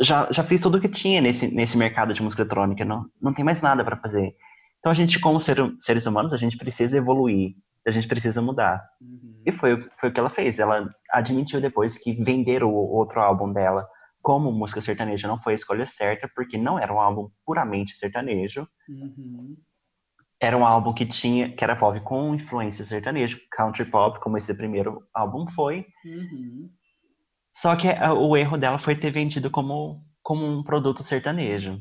já, já fiz tudo o que tinha nesse, nesse mercado de música eletrônica, não, não tem mais nada para fazer. Então a gente, como ser, seres humanos, a gente precisa evoluir, a gente precisa mudar. Uhum. E foi, o- foi o que ela fez. Ela admitiu depois que vender o outro álbum dela como música sertaneja não foi a escolha certa, porque não era um álbum puramente sertanejo. Uhum. Era um álbum que tinha, que era pop com influência sertaneja, country pop, como esse primeiro álbum foi. Uhum. Só que ah, o erro dela foi ter vendido como, como um produto sertanejo.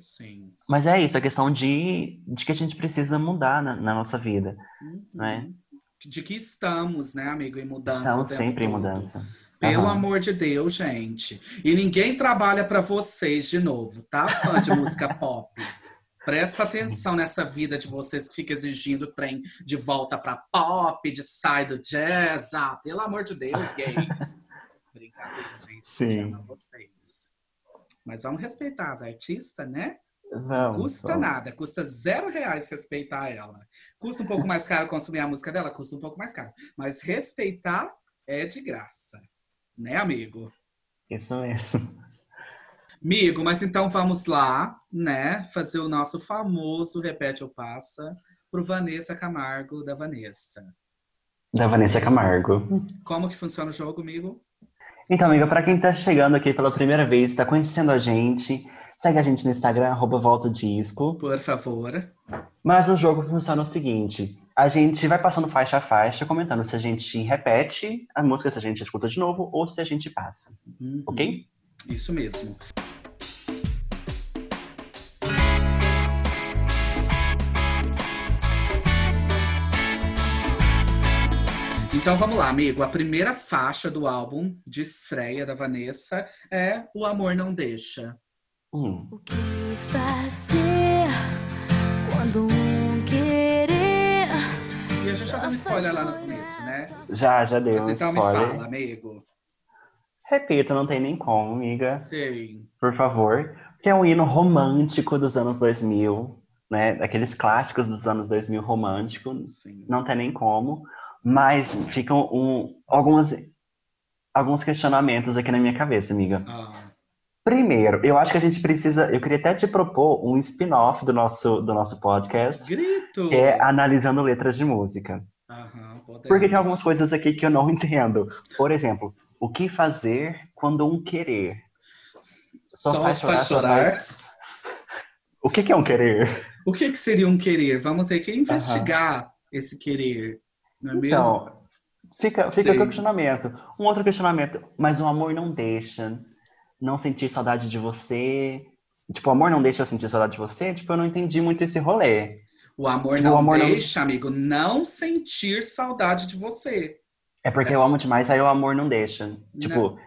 Sim. Mas é isso, a questão de, de que a gente precisa mudar na, na nossa vida. Uhum. Né? De que estamos, né, amigo, em mudança. Tempo sempre em todo. mudança. Pelo Aham. amor de Deus, gente. E ninguém trabalha pra vocês de novo, tá? Fã de música pop. Presta atenção nessa vida de vocês que fica exigindo trem de volta pra pop, de sai do jazz. Ah, pelo amor de Deus, gay. Brincadeira, gente. Sim. ama vocês. Mas vamos respeitar as artistas, né? Vamos, Custa vamos. nada, custa zero reais respeitar ela. Custa um pouco mais caro consumir a música dela? Custa um pouco mais caro. Mas respeitar é de graça. Né, amigo? Isso mesmo. Amigo, mas então vamos lá, né? Fazer o nosso famoso Repete ou Passa pro Vanessa Camargo da Vanessa. Da Vanessa Camargo. Como que funciona o jogo, amigo? Então, amiga, pra quem tá chegando aqui pela primeira vez, tá conhecendo a gente, segue a gente no Instagram, arroba Volta o Disco. Por favor. Mas o jogo funciona o seguinte: a gente vai passando faixa a faixa, comentando se a gente repete a música, se a gente escuta de novo ou se a gente passa. Uhum. Ok? Isso mesmo. Então vamos lá, amigo. A primeira faixa do álbum de estreia da Vanessa é O Amor Não Deixa. Hum. O que fazer quando um querer E a gente já deu um spoiler lá no começo, né? Já, já deu Mas um então me spoiler. fala, amigo. Repito, não tem nem como, amiga. Sim. Por favor. Que é um hino romântico dos anos 2000, né? Daqueles clássicos dos anos 2000 românticos. Sim. não tem nem como, mas ficam um, algumas, alguns questionamentos aqui na minha cabeça, amiga. Ah, Primeiro, eu acho que a gente precisa, eu queria até te propor um spin-off do nosso, do nosso podcast, grito! que é analisando letras de música. Aham. Porque tem algumas coisas aqui que eu não entendo. Por exemplo, o que fazer quando um querer? Só, faz chorar, só faz- O que, que é um querer? O que, que seria um querer? Vamos ter que investigar esse querer, não é mesmo? Então, fica, fica o questionamento. Um outro questionamento, mas o amor não deixa não sentir saudade de você. Tipo, o amor não deixa eu sentir saudade de você? Tipo, eu não entendi muito esse rolê. O amor Tipo, não o amor não- deixa, amigo, não sentir saudade de você. É porque eu amo demais, aí o amor não deixa. Tipo,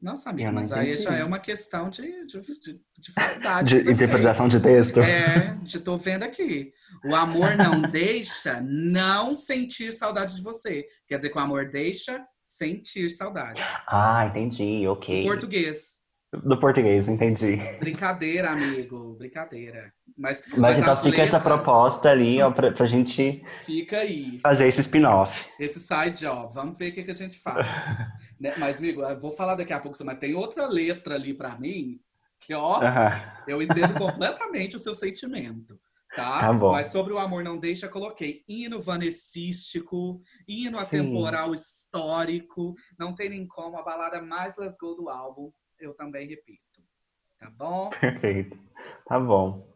Nossa, não mas aí entendi. já é uma questão de, de, de, de faculdade. de interpretação fez. de texto. É, de tô vendo aqui. O amor não deixa não sentir saudade de você. Quer dizer que o amor deixa sentir saudade. Ah, entendi, ok. Português. Do português, entendi. Brincadeira, amigo. Brincadeira. Mas, Mas, então as fica essa letras, proposta ali, ó, pra, pra gente Fica aí. fazer esse spin-off. Esse side job. Vamos ver o que, que a gente faz. Né, Mas, amigo, eu vou falar daqui a pouco, mas tem outra letra ali pra mim que, ó, eu entendo completamente o seu sentimento. Tá? Tá bom. Mas sobre o amor não deixa, coloquei hino vanessístico, hino Sim. atemporal histórico, não tem nem como, a balada mais lasgou do álbum, eu também repito. Tá bom? Perfeito. Tá bom.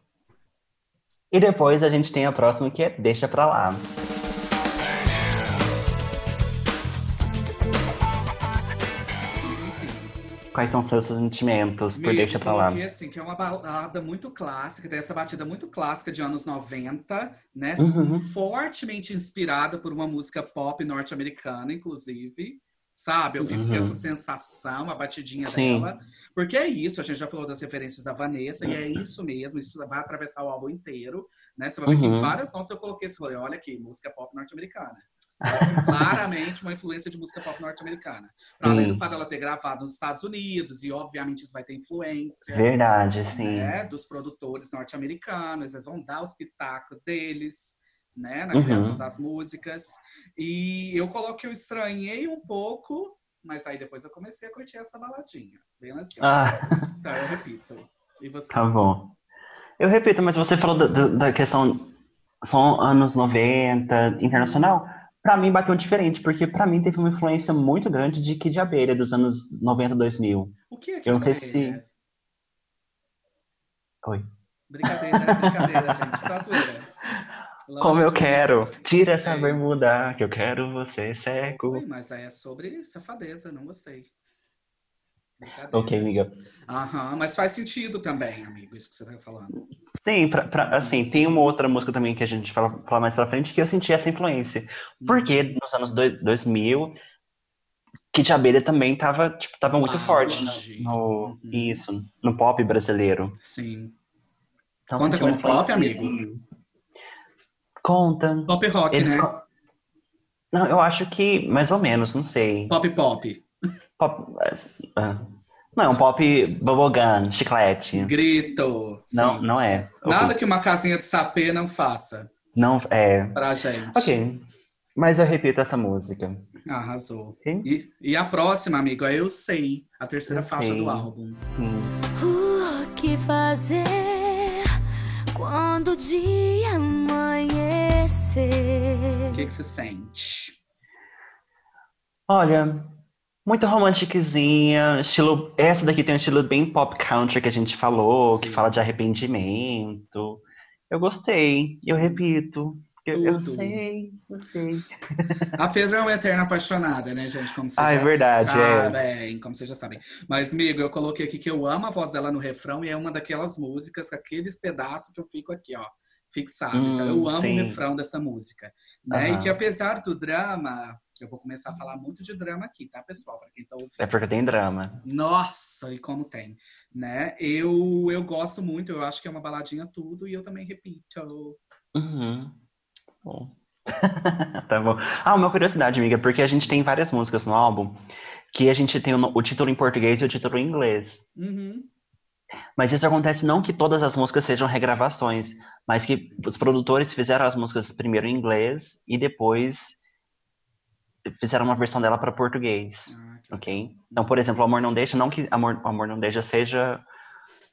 E depois a gente tem a próxima que é Deixa Pra Lá. Quais são seus sentimentos por Amigo, Deixa Pra Lá? assim, que é uma balada muito clássica, tem essa batida muito clássica de anos 90, né? Uhum. Fortemente inspirada por uma música pop norte-americana, inclusive. Sabe? Eu fico com Uhum. essa sensação, a batidinha Sim. dela. Porque é isso, a gente já falou das referências da Vanessa, e é isso mesmo, isso vai atravessar o álbum inteiro, né? Você vai ver que em Uhum. várias notas eu coloquei esse rolê. Olha aqui, música pop norte-americana. Claramente uma influência de música pop norte-americana. Além do fato dela ter gravado nos Estados Unidos, e obviamente isso vai ter influência Verdade, sim. né, dos produtores norte-americanos, eles vão dar os pitacos deles, né, na Uhum. criação das músicas. E eu coloquei, eu estranhei um pouco, mas aí depois eu comecei a curtir essa baladinha. Bem legal. Ah, Então eu repito. E você? tá bom. Eu repito, mas você falou da, da- da questão. São anos 90, internacional. Pra mim bateu diferente, porque pra mim teve uma influência muito grande de Kid Abelha dos anos 90, 2000. O que é que Eu não sei vai, se- né? Oi. Brincadeira, brincadeira, gente. Só zoeira. Como eu que- quero, tira essa bermuda, que eu quero você cego. Ui, mas aí é sobre safadeza, não gostei. Ok, amiga. Aham, mas faz sentido também, amigo, isso que você tá falando. Sim, pra, pra- assim, tem uma outra música também que a gente fala, fala mais pra frente que eu senti essa influência. Porque nos anos doi- 2000, Kid Abelha também tava, tipo, tava muito No forte no, Uhum. isso, no pop brasileiro. Sim. Então, Conta como pop, amigo? assim. Conta. Pop rock, Eles né? Não, eu acho que mais ou menos, não sei. Pop pop. Pop, ah, não, pop bubblegum, chiclete. Grito. Não, sim. não é. Nada que uma casinha de sapê não faça Não é. pra gente. Ok. Mas eu repito essa música. Arrasou. E, e a próxima, amigo, é Eu Sei, a terceira Eu faixa Sei. do álbum. Sim. O que fazer quando o dia amanhecer? O que, que você sente? Olha, muito romantiquezinha, estilo, essa daqui tem um estilo bem pop country que a gente falou, que Sim. fala de arrependimento. Eu gostei, eu repito. Eu, eu sei, eu sei. A Pedro é uma eterna apaixonada, né, gente? Como vocês Ah, é verdade, é. sabem, como vocês já sabem. Mas, amigo, eu coloquei aqui que eu amo a voz dela no refrão e é uma daquelas músicas, aqueles pedaços que eu fico aqui, ó, fixado. então, eu Hum, amo sim. o refrão dessa música. Né? E Aham. que apesar do drama, eu vou começar a falar muito de drama aqui, tá, pessoal? Pra quem tá ouvindo. É porque tem drama. Nossa, e como tem, né? Eu, eu gosto muito, eu acho que é uma baladinha tudo e eu também repito. Uhum. Bom. tá bom. Ah, uma curiosidade, amiga, porque a gente tem várias músicas no álbum que a gente tem o, o título em português e o título em inglês. Uhum. Mas isso acontece não que todas as músicas sejam regravações, mas que os produtores fizeram as músicas primeiro em inglês e depois fizeram uma versão dela para português, Ah, ok? Então, por exemplo, Amor Não Deixa, não que Amor, Amor Não Deixa seja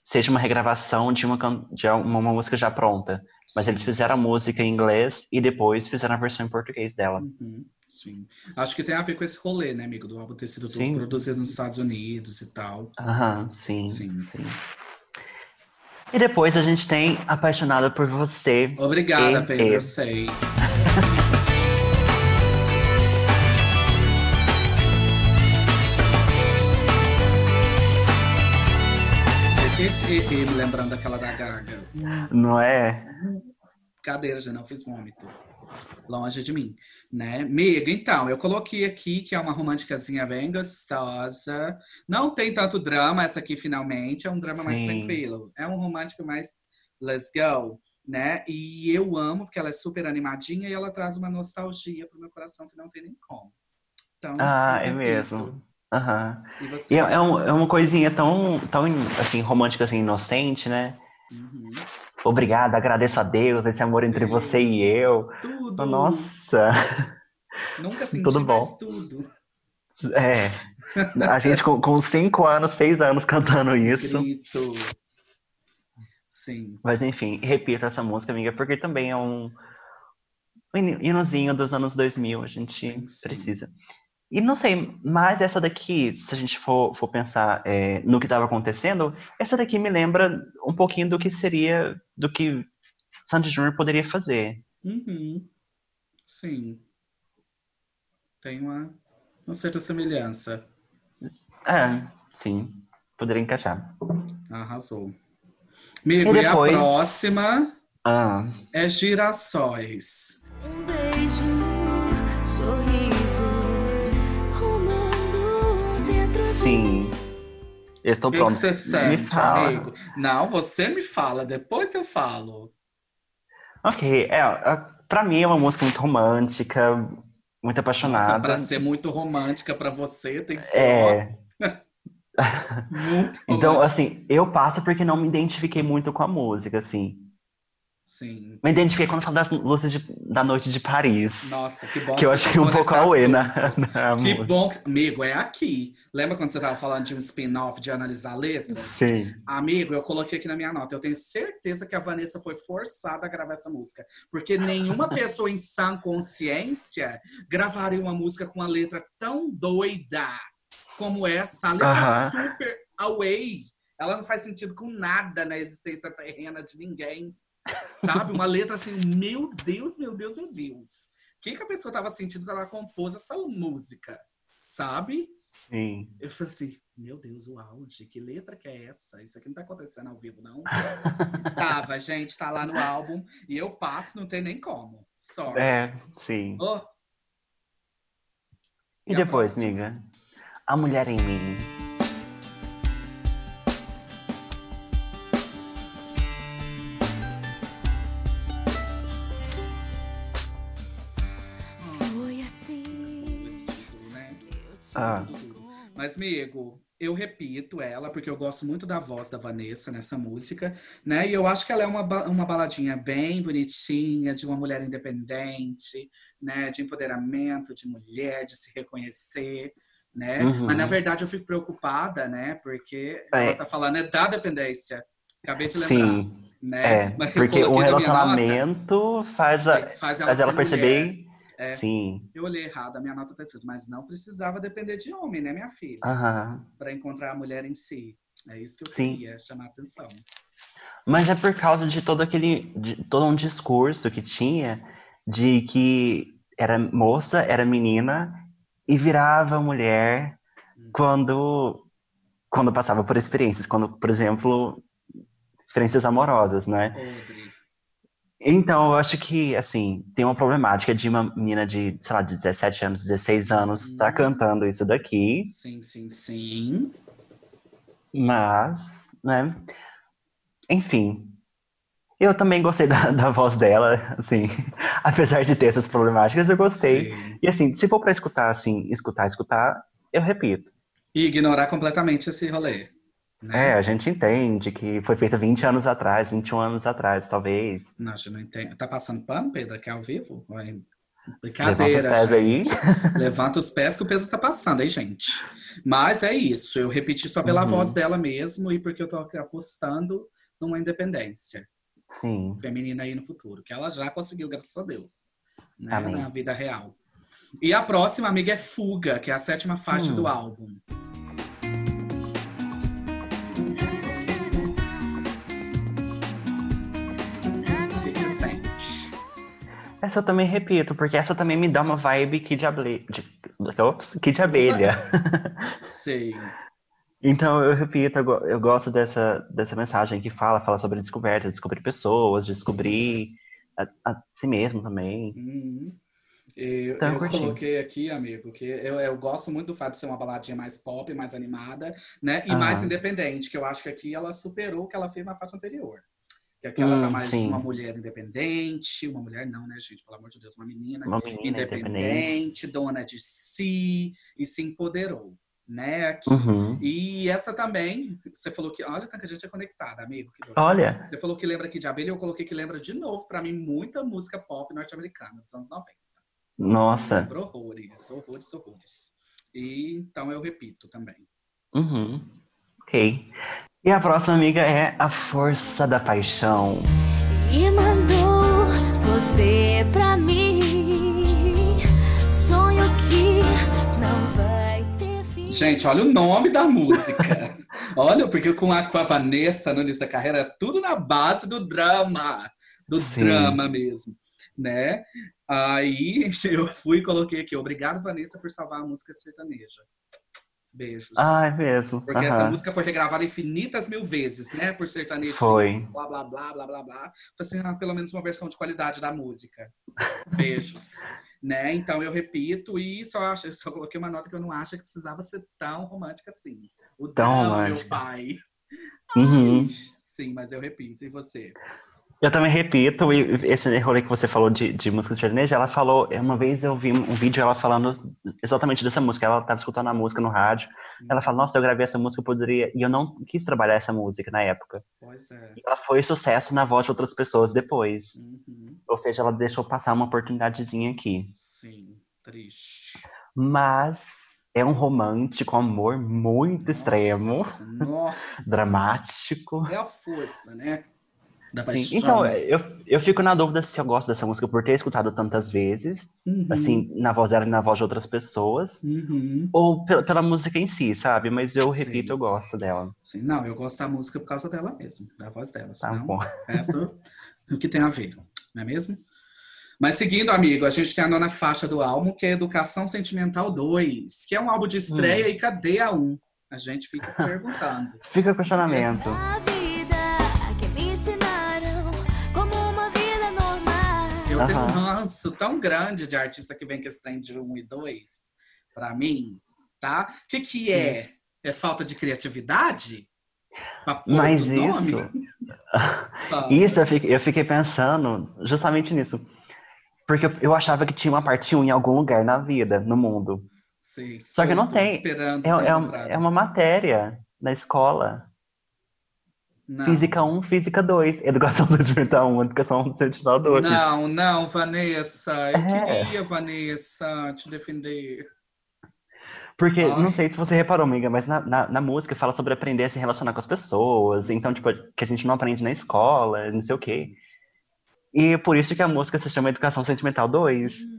seja uma regravação de uma, de uma, uma música já pronta, mas eles fizeram a música em inglês e depois fizeram a versão em português dela. Uhum. Sim. Acho que tem a ver com esse rolê, né, amigo? Do álbum ter sido Sim. produzido nos Estados Unidos e tal. Aham, sim, Sim. sim. E depois a gente tem Apaixonada por Você. Obrigada, E- Pedro, e- eu sei. e, e, me lembrando daquela da Gaga. Não é? Cadeira, já não fiz vômito. Longe de mim, né? Miga, então, eu coloquei aqui que é uma românticazinha bem gostosa. Não tem tanto drama essa aqui, finalmente. É um drama mais Sim. tranquilo. É um romântico mais let's go, né? E eu amo, porque ela é super animadinha e ela traz uma nostalgia pro meu coração que não tem nem como. Então, Ah, é mesmo. Aham. E? E é, é um- é uma coisinha tão, tão assim, romântica, assim, inocente, né? Uhum. Obrigada, agradeço a Deus, esse amor entre Sim. você e eu. Tudo! Nossa, Nunca senti tudo bom. tudo. é. A gente com, com cinco anos, seis anos cantando isso. Grito. Sim. Mas enfim, repita essa música, amiga, porque também é um um hino- hinozinho dos anos 2000, a gente Sim, sim. precisa. E não sei, mas essa daqui, se a gente for, for pensar é, no que estava acontecendo, essa daqui me lembra um pouquinho do que seria, do que Sandy Júnior poderia fazer. Uhum. Sim. Tem uma, uma certa semelhança. É, sim, poderia encaixar. Arrasou. Amigo, E e, a depois- próxima Ah, é Girassóis. Um beijo, sim. Eu estou O que pronto. você Me sente, fala. amigo? Não, você me fala, depois eu falo. Ok, é, pra mim é uma música muito romântica, muito Nossa, apaixonada. pra ser muito romântica pra você, tem que ser É, muito então, assim, eu passo porque não me identifiquei muito com a música, assim. Sim. Me identifiquei quando falo das luzes de- da noite de Paris. Nossa, que bom que eu você achei um pouco auê na, na Que música. bom, que- amigo, é aqui. Lembra quando você tava falando de um spin-off de analisar letras? Sim. Amigo, eu coloquei aqui na minha nota. Eu tenho certeza que a Vanessa foi forçada a gravar essa música. Porque nenhuma pessoa em sã consciência gravaria uma música com uma letra tão doida como essa. A letra Aham. super away. Ela não faz sentido com nada na existência terrena de ninguém. Sabe? Uma letra assim, meu Deus, meu Deus, meu Deus. O que, que a pessoa tava sentindo quando ela compôs essa música? Sabe? Sim. Eu falei assim, meu Deus, o auge, que letra que é essa? Isso aqui não tá acontecendo ao vivo, não. Tava, gente, tá lá no álbum. E eu passo, não tem nem como. Sorry. É, sim. Oh, E E depois, próxima? amiga? A Mulher em Mim. Ah. Mas, amigo, eu repito ela, porque eu gosto muito da voz da Vanessa nessa música, né? E eu acho que ela é uma, uma baladinha bem bonitinha, de uma mulher independente, né? De empoderamento, de mulher, de se reconhecer, né? Uhum. Mas, na verdade, eu fico preocupada, né? Porque É. ela tá falando é da dependência. Acabei de lembrar, Sim, né? é. Porque nota, relacionamento faz, a, faz faz ela perceber. mulher. É. Sim. Eu olhei errado, a minha nota tá escrito, mas não precisava depender de homem, né, minha filha? Aham. Para encontrar a mulher em si. É isso que eu Sim. queria chamar a atenção. Mas é por causa de todo aquele, de todo um discurso que tinha de que era moça, era menina e virava mulher quando quando passava por experiências, quando, por exemplo, experiências amorosas, né? Podre. Então, eu acho que, assim, tem uma problemática de uma menina de, sei lá, de 17 anos, 16 anos, tá Uhum. cantando isso daqui, Sim, sim, sim. mas, né? Enfim. Eu também gostei da, da voz dela, assim, apesar de ter essas problemáticas, eu gostei. Sim. E assim, se for pra escutar, assim, escutar, escutar, eu repito. E ignorar completamente esse rolê. É, Né? a gente entende que foi feita 20 anos atrás, 21 anos atrás, talvez. Não, eu não entendo. Tá passando pano, Pedro, aqui ao vivo? Vai. Levanta os Brincadeira, pés aí. gente. Levanta os pés que o Pedro tá passando, hein, gente? Mas é isso. Eu repeti só pela Uhum. voz dela mesmo e porque eu tô apostando numa independência. Sim. feminina aí no futuro, que ela já conseguiu, graças a Deus, né, Amém. na vida real. E a próxima, amiga, é Fuga, que é a sétima faixa Hum. do álbum. Essa eu também repito, porque essa também me dá uma vibe Able... de... Ops, Kid Abelha. Sei. Então, eu repito, eu, go- eu gosto dessa, dessa mensagem que fala, fala sobre descoberta, descobrir pessoas, descobrir a, a si mesmo também. Uhum. Eu, Então, eu eu coloquei aqui, amigo, que eu, eu gosto muito do fato de ser uma baladinha mais pop, mais animada, né? E Aham. mais independente, que eu acho que aqui ela superou o que ela fez na faixa anterior. Que aqui ela tá Hum, mais sim. uma mulher independente, uma mulher não, né, gente? Pelo amor de Deus, uma menina Uma menina independente. independente, dona de si, e se empoderou, né? Uhum. E essa também, você falou que, olha, tanto que a gente é conectada, amigo. Olha, Você falou que lembra aqui de abelha, eu coloquei que lembra de novo, pra mim, muita música pop norte-americana dos anos 90. nossa. Lembra horrores, horrores, horrores. E então eu repito também. Uhum. Ok. E a próxima amiga é A Força da Paixão. E mandou você pra mim. Sonho que não vai ter fim. Gente, olha o nome da música. olha, porque com a, com a Vanessa no início da carreira, é tudo na base do drama. Do Sim. drama mesmo, né? Aí eu fui e coloquei aqui, obrigado, Vanessa, por salvar a música sertaneja. Beijos. Ah, é mesmo. Porque essa música foi regravada infinitas mil vezes, né? Por sertanejo. Foi. Blá, blá, blá, blá, blá, blá. Falei assim, ah, pelo menos uma versão de qualidade da música. Beijos. né? Então eu repito e só, acho, só coloquei uma nota que eu não acho que precisava ser tão romântica assim. O Tão drama, meu romântica. pai. Uhum. Sim, mas eu repito. E você? Eu também repito, e esse rolê que você falou de, de música sertaneja, ela falou, uma vez eu vi um vídeo ela falando exatamente dessa música, ela estava escutando a música no rádio, ela falou, nossa, eu gravei essa música, eu poderia, e eu não quis trabalhar essa música na época. Pois é. E ela foi sucesso na voz de outras pessoas depois, Uhum. ou seja, ela deixou passar uma oportunidadezinha aqui. Sim, triste. Mas é um romântico, um amor muito extremo, Nossa, nossa, dramático. é a força, né? Sim, paixão. Então, eu, eu fico na dúvida se eu gosto dessa música por ter escutado tantas vezes, Uhum, assim, na voz dela e na voz de outras pessoas, uhum. ou pela, pela música em si, sabe? Mas eu Sim. repito, eu gosto dela. Sim, não, eu gosto da música por causa dela mesmo, da voz dela. Tá senão- bom. O resto, o que tem a ver, não é mesmo? Mas seguindo, amigo, a gente tem a nona faixa do álbum, que é Educação Sentimental 2, que é um álbum de estreia Hum. e cadê a 1? A gente fica se perguntando. Fica o questionamento. A Eu tenho um ranço tão grande de artista que vem com esse trem de 1 e 2, pra mim, tá? O que que é? É falta de criatividade? Mas isso, isso eu fiquei, eu fiquei pensando justamente nisso. Porque eu, achava que tinha uma parte 1 em algum lugar na vida, no mundo. Sim, Só que não tem. É, é, um- é uma matéria na escola. Não. Física 1, Física 2. Educação sentimental 1, Educação sentimental 2. Não, não, Vanessa. Eu É. queria, Vanessa, te defender. Porque, Ai. não sei se você reparou, amiga, mas na, na, na música fala sobre aprender a se relacionar com as pessoas. Então, tipo, que a gente não aprende na escola, não sei o quê. E por isso que a música se chama Educação Sentimental 2. Hum,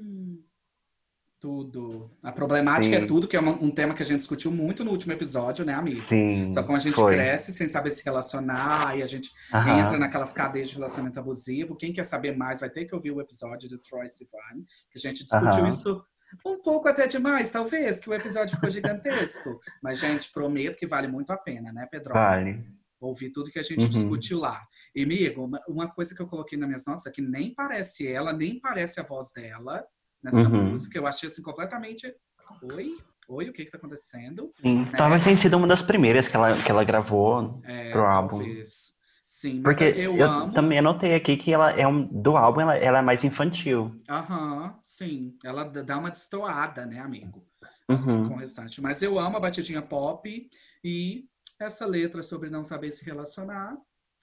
Tudo. A problemática Sim. é tudo, que é um tema que a gente discutiu muito no último episódio, né, amigo? Sim. Só como a gente foi. cresce sem saber se relacionar e a gente Aham. entra naquelas cadeias de relacionamento abusivo. Quem quer saber mais vai ter que ouvir o episódio do Troy Sivan, que a gente discutiu Aham. isso um pouco até demais, talvez, que o episódio ficou gigantesco. Mas, gente, prometo que vale muito a pena, né, Pedro? Vale. Ouvir tudo que a gente Uhum. discutiu lá. E, amigo, uma, coisa que eu coloquei na minha notas é que nem parece ela, nem parece a voz dela nessa Uhum. música. Eu achei assim completamente. Oi? Oi, o que que tá acontecendo? Sim. Né? Talvez tenha sido uma das primeiras que ela, que ela gravou. É, Pro álbum. talvez. Sim, mas Porque eu, eu, amo. também anotei aqui que ela é um. Do álbum, ela, ela é mais infantil. Aham, sim. Ela dá uma destoada, né, amigo? Assim, Uhum. com o restante. Mas eu amo a batidinha pop e essa letra sobre não saber se relacionar,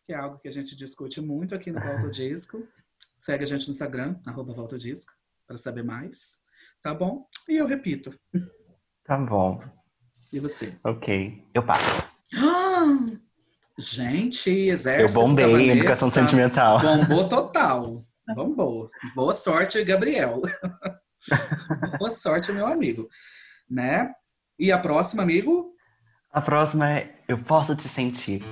que é algo que a gente discute muito aqui no Volta ao Disco. Segue a gente no Instagram, arroba Volta ao Disco, para saber mais. Tá bom? E eu repito. Tá bom. E você? Ok. Eu passo. Ah! Gente, Eu exército da bombei Vanessa. educação sentimental. Bombou total. Bombou. Boa sorte, Gabriel. Boa sorte, meu amigo. Né? E a próxima, amigo? A próxima é Eu Posso Te Sentir.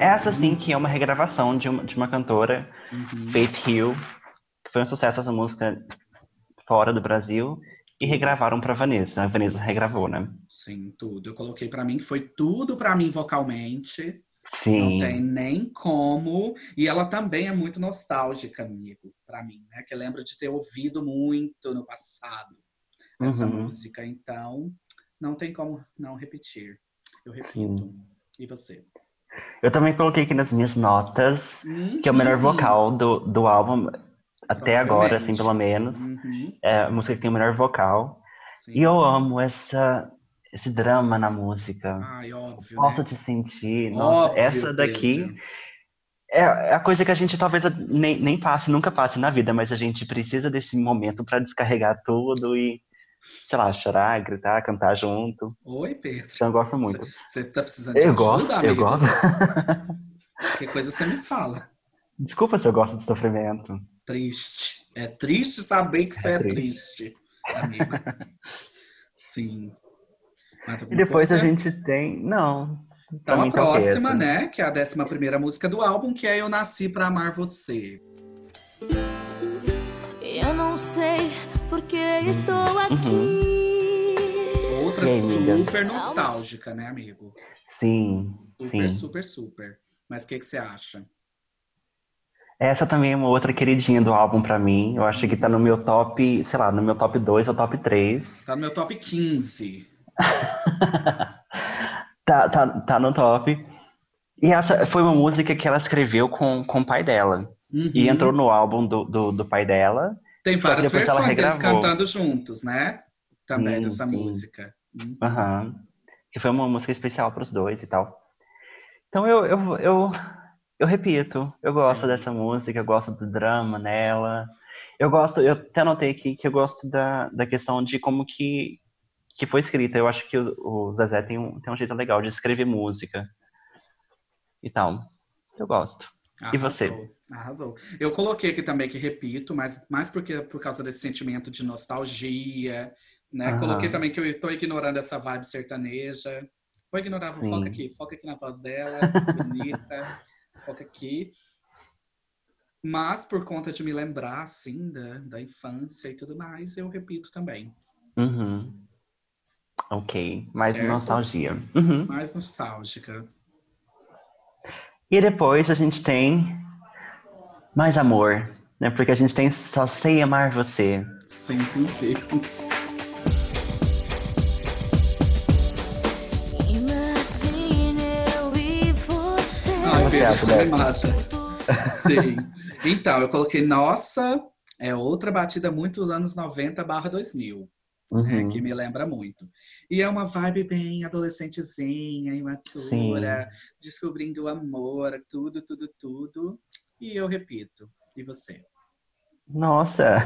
Essa sim que é uma regravação de uma, de uma cantora, Uhum. Faith Hill, que foi um sucesso essa música fora do Brasil, e regravaram pra Vanessa. A Vanessa regravou, né? Sim, tudo. Eu coloquei pra mim que foi tudo pra mim vocalmente. Não Sim. tem nem como. E ela também é muito nostálgica, amigo, pra mim, né? Que eu lembro de ter ouvido muito no passado essa Uhum. música. Então, não tem como não repetir. Eu repito. Sim. E você? Eu também coloquei aqui nas minhas notas, que é o melhor Uhum. vocal do, do álbum, até agora, assim, pelo menos. Uhum, É a música que tem o melhor vocal. sim. E eu amo essa, esse drama na música. Ai, óbvio, Posso né? te sentir. Nossa, Óbvio, essa daqui Pedro. é é a coisa que a gente talvez nem, nem passe, nunca passe na vida, mas a gente precisa desse momento pra descarregar tudo e, sei lá, chorar, gritar, cantar junto. Oi, Pedro. Então eu gosto muito. Você tá precisando de Eu ajuda, gosto, eu amigo? gosto. Qualquer coisa você me fala. Desculpa se eu gosto de sofrimento. Triste. É triste saber que você é, É triste. amigo. Sim. E depois a gente tem. Não. Então a mim tá próxima, essa. né? Que é a décima primeira música do álbum, que é Eu Nasci Pra Amar Você. Eu não sei porque estou aqui. Outra E aí, amiga? super nostálgica, né, amigo? Sim, Super, sim. super, super. Mas o que, que você acha? Essa também é uma outra queridinha do álbum pra mim. Eu acho que tá no meu top, sei lá, no meu top 2 ou top 3. Tá no meu top 15. tá, tá, tá no top. E essa foi uma música que ela escreveu com, com o pai dela. Uhum. E entrou no álbum do, do, do pai dela. Tem várias ela versões deles cantando juntos, né? Também Sim, dessa sim. música. Uhum. Aham. Que foi uma música especial pros dois e tal. Então eu, eu, eu, eu repito, eu gosto Sim. dessa música, eu gosto do drama nela. Eu gosto, eu até anotei aqui que eu gosto da, da questão de como que, que foi escrita. Eu acho que o, o Zezé tem um, tem um jeito legal de escrever música. E tal. Eu gosto. E você? Arrasou. Eu coloquei aqui também que repito, mas mais porque por causa desse sentimento de nostalgia, né? Aham. Coloquei também que eu estou ignorando essa vibe sertaneja. Vou ignorar, vou Sim. foca aqui, foca aqui na voz dela, bonita, foca aqui. Mas por conta de me lembrar, assim, da, da infância e tudo mais, eu repito também. Uhum. Ok. Mais Certo. nostalgia. Uhum. Mais nostálgica. E depois a gente tem mais amor, né? Porque a gente tem Só Sei Amar Você. Sim, sim, sim. Imagine eu e você. Acha dessa? mata. Sim. Então, eu coloquei Nossa, é outra batida muito dos anos 90 barra 2000, né, Uhum. que me lembra muito. E é uma vibe bem adolescentezinha, imatura, descobrindo o amor, tudo, tudo, tudo. E eu repito. E você? Nossa,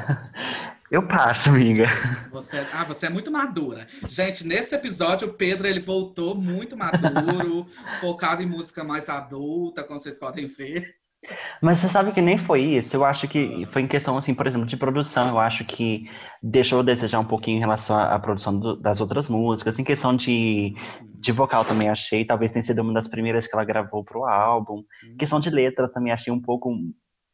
eu passo, amiga. Você, ah, você é muito madura. Gente, nesse episódio o Pedro ele voltou muito maduro, focado em música mais adulta, como vocês podem ver. Mas você sabe que nem foi isso. Eu acho que foi em questão, assim, por exemplo, de produção. Eu acho que deixou a desejar um pouquinho em relação à produção do- das outras músicas. Em questão de, de vocal também achei. Talvez tenha sido uma das primeiras que ela gravou pro álbum. Em questão de letra também achei um pouco,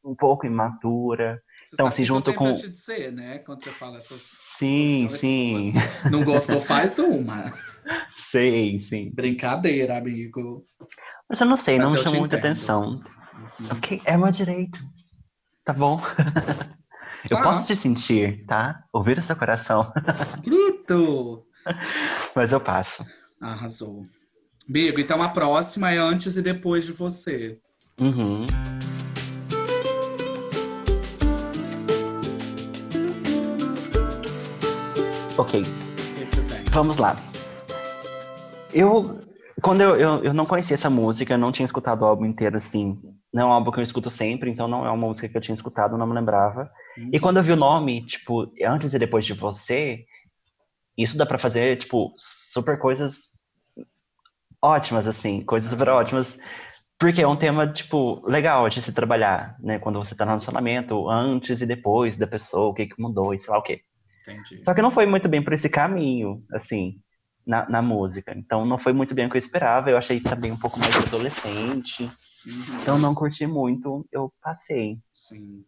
um pouco imatura. Você Então, eu junto com- te dizer, né? Quando você fala essas. Sim, sim. Não gostou, faz uma. Sei, sim. Brincadeira, amigo. Mas eu não sei, Mas não me eu chamou muita entendo. atenção. Ok, é meu direito. Tá bom. Eu Tá. posso te sentir, tá? Ouvir o seu coração. Bruto! Mas eu passo. Arrasou. Amigo, então a próxima é antes e depois de você. Uhum. Ok, vamos lá. Eu, quando eu, eu, eu não conhecia essa música, eu não tinha escutado o álbum inteiro assim. Não é um álbum que eu escuto sempre, então não é uma música que eu tinha escutado, não me lembrava. E quando eu vi o nome, tipo, antes e depois de você, isso dá pra fazer, tipo, super coisas ótimas, assim, coisas super ótimas. Porque é um tema, tipo, legal de se trabalhar, né? Quando você tá no relacionamento, antes e depois da pessoa, o que que mudou e sei lá o quê. Entendi. Só que não foi muito bem por esse caminho, assim, na, na música. Então não foi muito bem o que eu esperava. Eu achei também um pouco mais adolescente. Uhum. Então não curti muito, eu passei. Sim.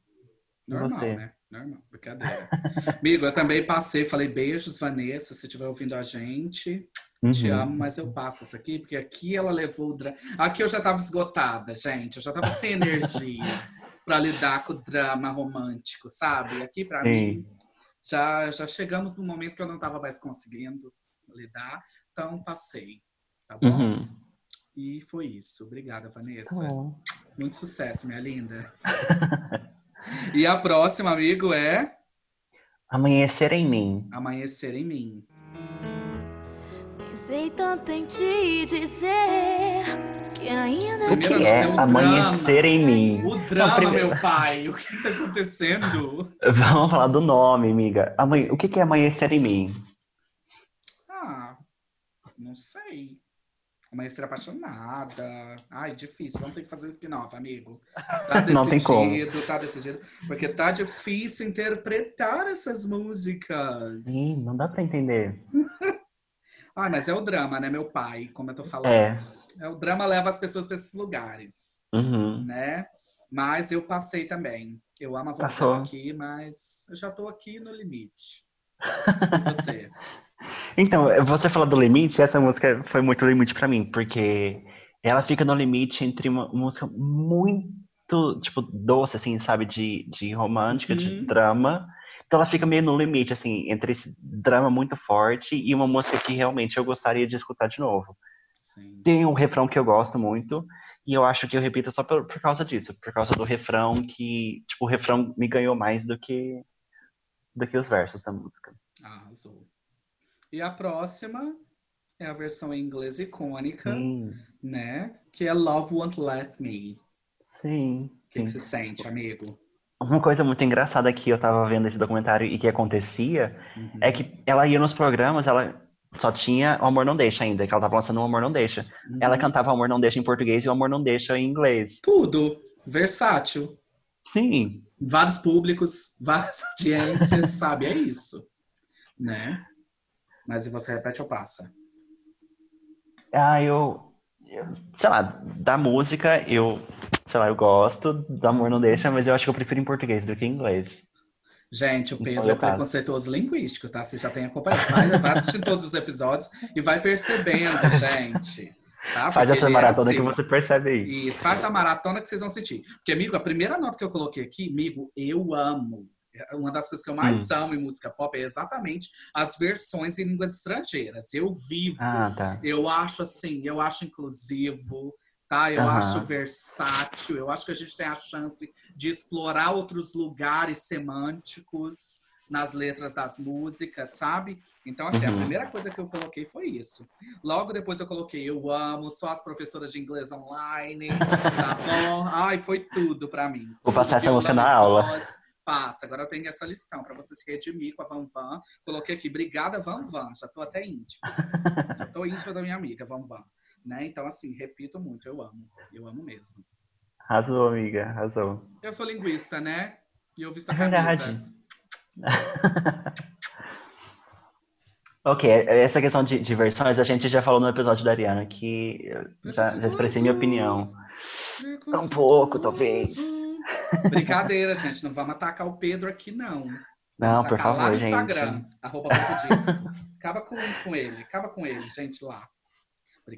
Normal, você? né? Normal, brincadeira. Amigo, eu também passei, falei beijos, Vanessa, se estiver ouvindo a gente. Te Uhum. amo, mas eu passo isso aqui, porque aqui ela levou o drama. Aqui eu já tava esgotada, gente. Eu já tava sem energia pra lidar com o drama romântico, sabe? Aqui Sim. mim já, já chegamos num momento que eu não tava mais conseguindo lidar, então passei, tá bom? Uhum. E foi isso. Obrigada, Vanessa. Tá. Muito sucesso, minha linda. e a próxima, amigo, é Amanhecer em mim. Amanhecer em Mim. Pensei tanto em te dizer que ainda O que não, é é um amanhecer drama. em mim? O drama, primeiro- meu pai. O que tá acontecendo? Vamos falar do nome, amiga. Amanhe- O que que é amanhecer em mim? Ah, não sei. Amanhecer apaixonada. Ai, difícil. Vamos ter que fazer o spin-off, amigo. Tá decidido, Não tem como. tá decidido. Porque tá difícil interpretar essas músicas. Ih, não dá pra entender. Ai, mas é o drama, né, meu pai? Como eu tô falando. É. É, o drama leva as pessoas para esses lugares, Uhum. né? Mas eu passei também. Eu amo a Passou. dela aqui, mas eu já tô aqui no limite. E você? Então, você falou do limite, essa música foi muito limite pra mim, porque ela fica no limite entre uma música muito, tipo, doce, assim, sabe, de, de romântica, de Uhum. drama. Então ela fica meio no limite, assim, entre esse drama muito forte e uma música que realmente eu gostaria de escutar de novo. Sim. Tem um refrão que eu gosto muito, e eu acho que eu repito só por, por causa disso, por causa do refrão que, tipo, o refrão me ganhou mais do que, do que os versos da música. Arrasou. E a próxima é a versão em inglês icônica, Sim, né? Que é Love Won't Let Me. sim, O que, que você sente, amigo? Uma coisa muito engraçada que eu tava vendo esse documentário e que acontecia Uhum. é que ela ia nos programas, ela só tinha O Amor Não Deixa ainda, que ela tava lançando O Amor Não Deixa. Uhum. Ela cantava O Amor Não Deixa em português e O Amor Não Deixa em inglês. Tudo. Versátil. Sim, Vários públicos, várias audiências, sabe? É isso. Né? Mas e você repete ou passa? ah, eu, eu- sei lá, da música eu, sei lá, eu gosto, do Amor Não Deixa, mas eu acho que eu prefiro em português do que em inglês. Gente, o Pedro é preconceituoso linguístico, tá? Você já tem acompanhado. Vai, vai assistir todos os episódios e vai percebendo, gente. Tá? Faz essa é maratona assim. que você percebe aí. E faz a maratona que vocês vão sentir. Porque, amigo, a primeira nota que eu coloquei aqui, amigo, eu amo. Uma das coisas que eu mais Hum. amo em música pop é exatamente as versões em línguas estrangeiras. Eu vivo. Ah, tá. Eu acho assim, eu acho inclusivo, tá? Eu Aham. acho versátil, eu acho que a gente tem a chance de explorar outros lugares semânticos nas letras das músicas, sabe? Então, assim, a Uhum. primeira coisa que eu coloquei foi isso. Logo depois eu coloquei Eu Amo, só as professoras de inglês online, tá bom? Ai, foi tudo pra mim. Vou passar essa música na aula. voz. Passa, agora eu tenho essa lição pra você se redimir com a Van Van. Coloquei aqui, obrigada Van Van, já tô até íntima. Já tô íntima da minha amiga, Van Van. Né? Então, assim, repito muito, eu amo. Eu amo mesmo. Arrasou, amiga, arrasou. Eu sou linguista, né? E eu visto É a camisa. verdade. Ok, essa questão de, de versões, a gente já falou no episódio da Ariana, que eu já, já expressei minha opinião. Um pouco, talvez. Brincadeira, gente. Não vamos atacar o Pedro aqui, não. Não, por atacar lá favor, no gente. Instagram, arroba. Acaba com, com ele, acaba com ele, gente, lá.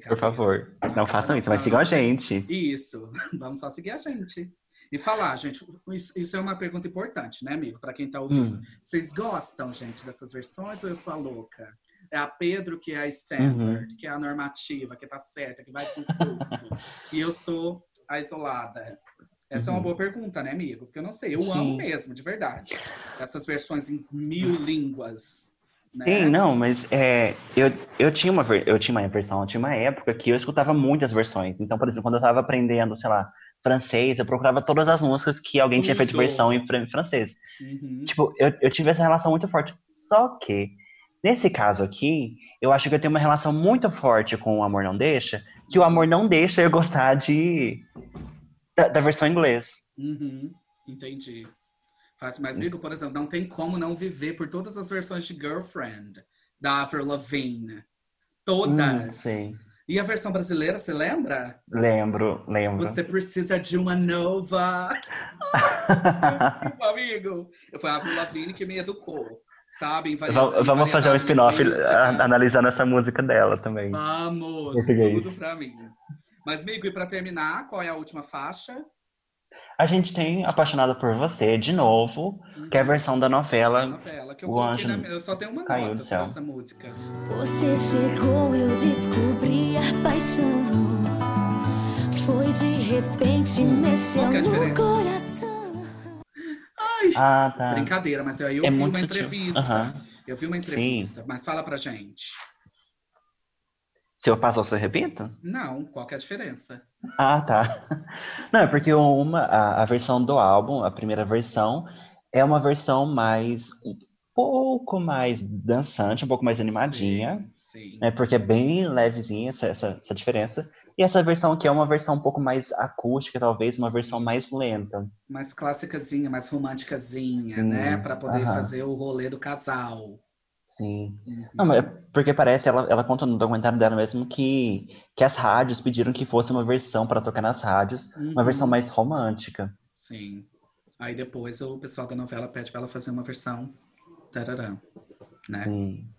Por favor, não façam isso, mas sigam a gente. Isso, vamos só seguir a gente. E falar, gente, isso, isso é uma pergunta importante, né, amigo? Para quem tá ouvindo. Hum. Vocês gostam, gente, dessas versões ou eu sou a louca? É a Pedro que é a standard, Uhum. que é a normativa, que tá certa, que vai com fluxo. e eu sou a isolada. Essa é uma Uhum. boa pergunta, né, amigo? Porque eu não sei, eu Sim. amo mesmo, de verdade. Essas versões em mil línguas. Né? Sim, não, mas é, eu, eu, tinha uma, eu tinha uma versão, eu tinha uma época que eu escutava muitas versões. Então, por exemplo, quando eu estava aprendendo, sei lá, francês, eu procurava todas as músicas que alguém tinha feito versão em fran- francês. Uhum. Tipo, eu, eu tive essa relação muito forte. Só que Nesse caso aqui, eu acho que eu tenho uma relação muito forte com o Amor Não Deixa, que o Amor Não Deixa eu gostar de da, da versão inglês. Uhum, entendi. Faz, mas, amigo, por exemplo, não tem como não viver por todas as versões de Girlfriend da Avril Lavigne. Todas. Hum, sim, E a versão brasileira, você lembra? lembro, lembro. Você precisa de uma nova. Meu amigo. Eu foi a Avril Lavigne que me educou, sabe? Em varia- Va- em Vamos fazer um spin-off analisando essa música dela também. Vamos, tudo pra mim. Mas, amigo, e pra terminar, qual é a última faixa? A gente tem Apaixonada por Você, de novo, que é a versão da A novela. novela que eu O Anjo na... Eu só tenho uma Caiu nota do céu. essa música. Você chegou, eu descobri a paixão. Foi de repente, mexeu que é a no coração. Ah, tá. Brincadeira, mas aí eu É vi uma sutil. entrevista. Aham. Eu vi uma entrevista, mas fala pra gente. Se eu passo ou se eu repito? Não, qual que é a diferença? Ah, tá. Não, é porque uma, a, a versão do álbum, a primeira versão, é uma versão mais, um pouco mais dançante, um pouco mais animadinha, Sim, sim. né? Porque é bem levezinha essa, essa, essa diferença. E essa versão aqui é uma versão um pouco mais acústica, talvez, uma versão mais lenta. Mais clássicazinha, mais românticazinha, né? Pra poder fazer o rolê do casal. Sim. Não, mas é porque parece, ela, ela conta no documentário dela mesmo que, que as rádios pediram que fosse uma versão para tocar nas rádios, uma Uhum. versão mais romântica. Sim. Aí depois o pessoal da novela pede pra ela fazer uma versão. Tarará. Né? Sim.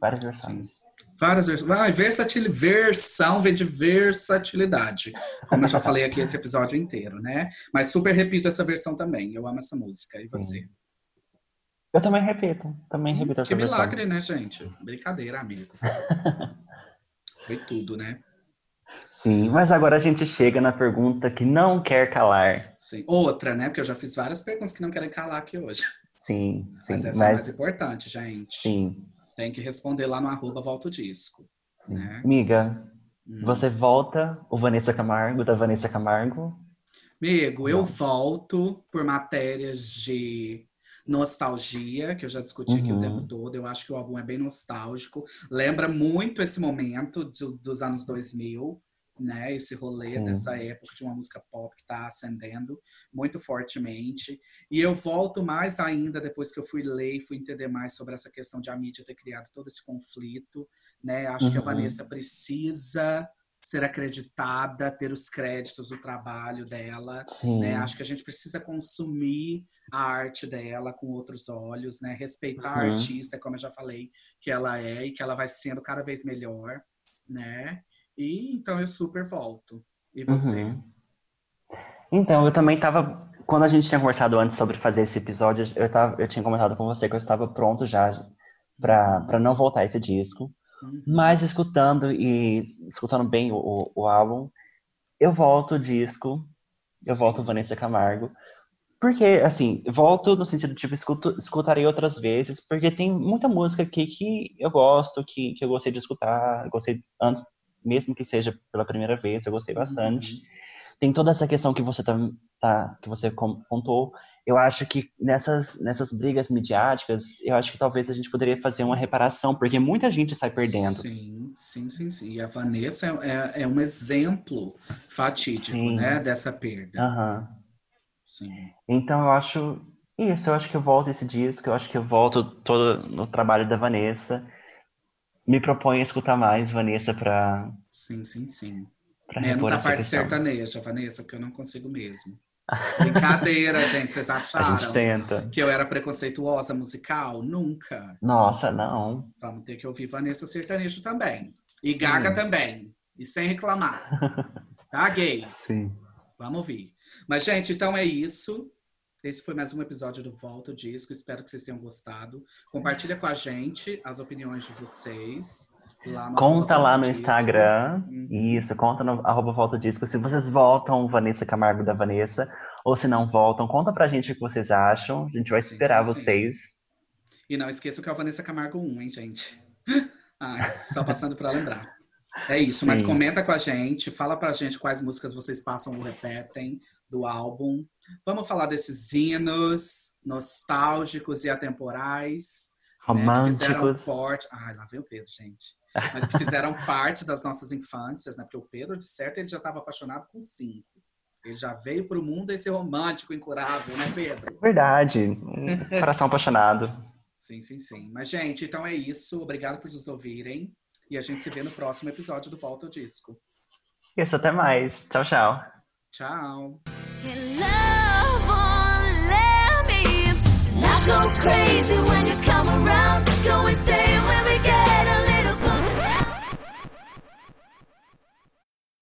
Várias versões. Várias versões. Vai, versatil... versão vem de versatilidade. Como eu já falei aqui esse episódio inteiro, né? Mas super repito essa versão também. Eu amo essa música. E você? Eu também repito, também repito essa Que versão. milagre, né, gente? Brincadeira, amigo. Foi tudo, né? Sim, mas agora a gente chega na pergunta que não quer calar. Sim. Outra, né? Porque eu já fiz várias perguntas que não querem calar aqui hoje. Sim, sim, Mas essa é a mais mas importante, gente. sim, Tem que responder lá no arroba volta o disco. sim. Né? Amiga, Hum. você volta o Vanessa Camargo, da Vanessa Camargo? Amigo, eu Não. volto por matérias de nostalgia, que eu já discuti aqui o Uhum. tempo todo. Eu acho que o álbum é bem nostálgico. Lembra muito esse momento do- dos anos 2000, né? Esse rolê Sim. dessa época de uma música pop que tá ascendendo muito fortemente. E eu volto mais ainda depois que eu fui ler e fui entender mais sobre essa questão de a mídia ter criado todo esse conflito, né? Acho que a Uhum. Vanessa precisa ser acreditada, ter os créditos do trabalho dela, Sim. né? Acho que a gente precisa consumir a arte dela com outros olhos, né? Respeitar a Uhum. artista, como eu já falei, que ela é e que ela vai sendo cada vez melhor, né? E então eu super volto. E você? Uhum. Então, eu também tava. Quando a gente tinha conversado antes sobre fazer esse episódio, eu, tava, eu tinha comentado com você que eu estava pronto já pra não voltar esse disco. Uhum. Mas escutando e escutando bem o, o, álbum, eu volto o disco, eu volto Vanessa Camargo. Porque, assim, volto no sentido, tipo, escuto, escutarei outras vezes, porque tem muita música aqui que eu gosto, que, que eu gostei de escutar, gostei antes, mesmo que seja pela primeira vez, eu gostei bastante. Tem toda essa questão que você tá, tá que você contou. Eu acho que nessas, nessas brigas midiáticas, eu acho que talvez a gente poderia fazer uma reparação, porque muita gente sai perdendo. Sim, sim, sim, sim. E a Vanessa é, é, é um exemplo fatídico, Sim. né? Dessa perda. Aham. Sim. Então eu acho isso, eu acho que eu volto esse disco, eu acho que eu volto todo no trabalho da Vanessa. Me proponho a escutar mais Vanessa pra, Sim, sim, sim. Menos a essa parte questão. sertaneja, Vanessa, porque eu não consigo mesmo. Brincadeira, gente. Vocês A acharam gente tenta. que eu era preconceituosa musical? Nunca. Nossa, não. Vamos ter que ouvir Vanessa Sertanejo também. E Gaga também. E sem reclamar. Tá, gay? Sim. Vamos ouvir. Mas, gente, então é isso. Esse foi mais um episódio do Volta ao Disco. Espero que vocês tenham gostado. Compartilha com a gente as opiniões de vocês. Lá Conta lá no Disco. Instagram. Uhum. Isso, conta no arroba volta disco. Se vocês voltam Vanessa Camargo da Vanessa, ou se não voltam, conta pra gente o que vocês acham. A gente vai Sim, esperar sim, sim. vocês. E não esqueçam que é o Vanessa Camargo 1, hein, gente? Ai, só passando para lembrar. É isso, mas Sim. comenta com a gente, fala pra gente quais músicas vocês passam ou repetem do álbum. Vamos falar desses hinos nostálgicos e atemporais. né, que fizeram Românticos. parte. Ai, lá veio o Pedro, gente. Mas que fizeram parte das nossas infâncias, né? Porque o Pedro, de certo, ele já estava apaixonado com cinco. Ele já veio para o mundo esse romântico incurável, né, Pedro? Verdade. Um coração apaixonado. Sim, sim, sim. Mas, gente, então é isso. Obrigado por nos ouvirem. E a gente se vê no próximo episódio do Volta ao Disco. Isso, até mais. Tchau, tchau. Tchau!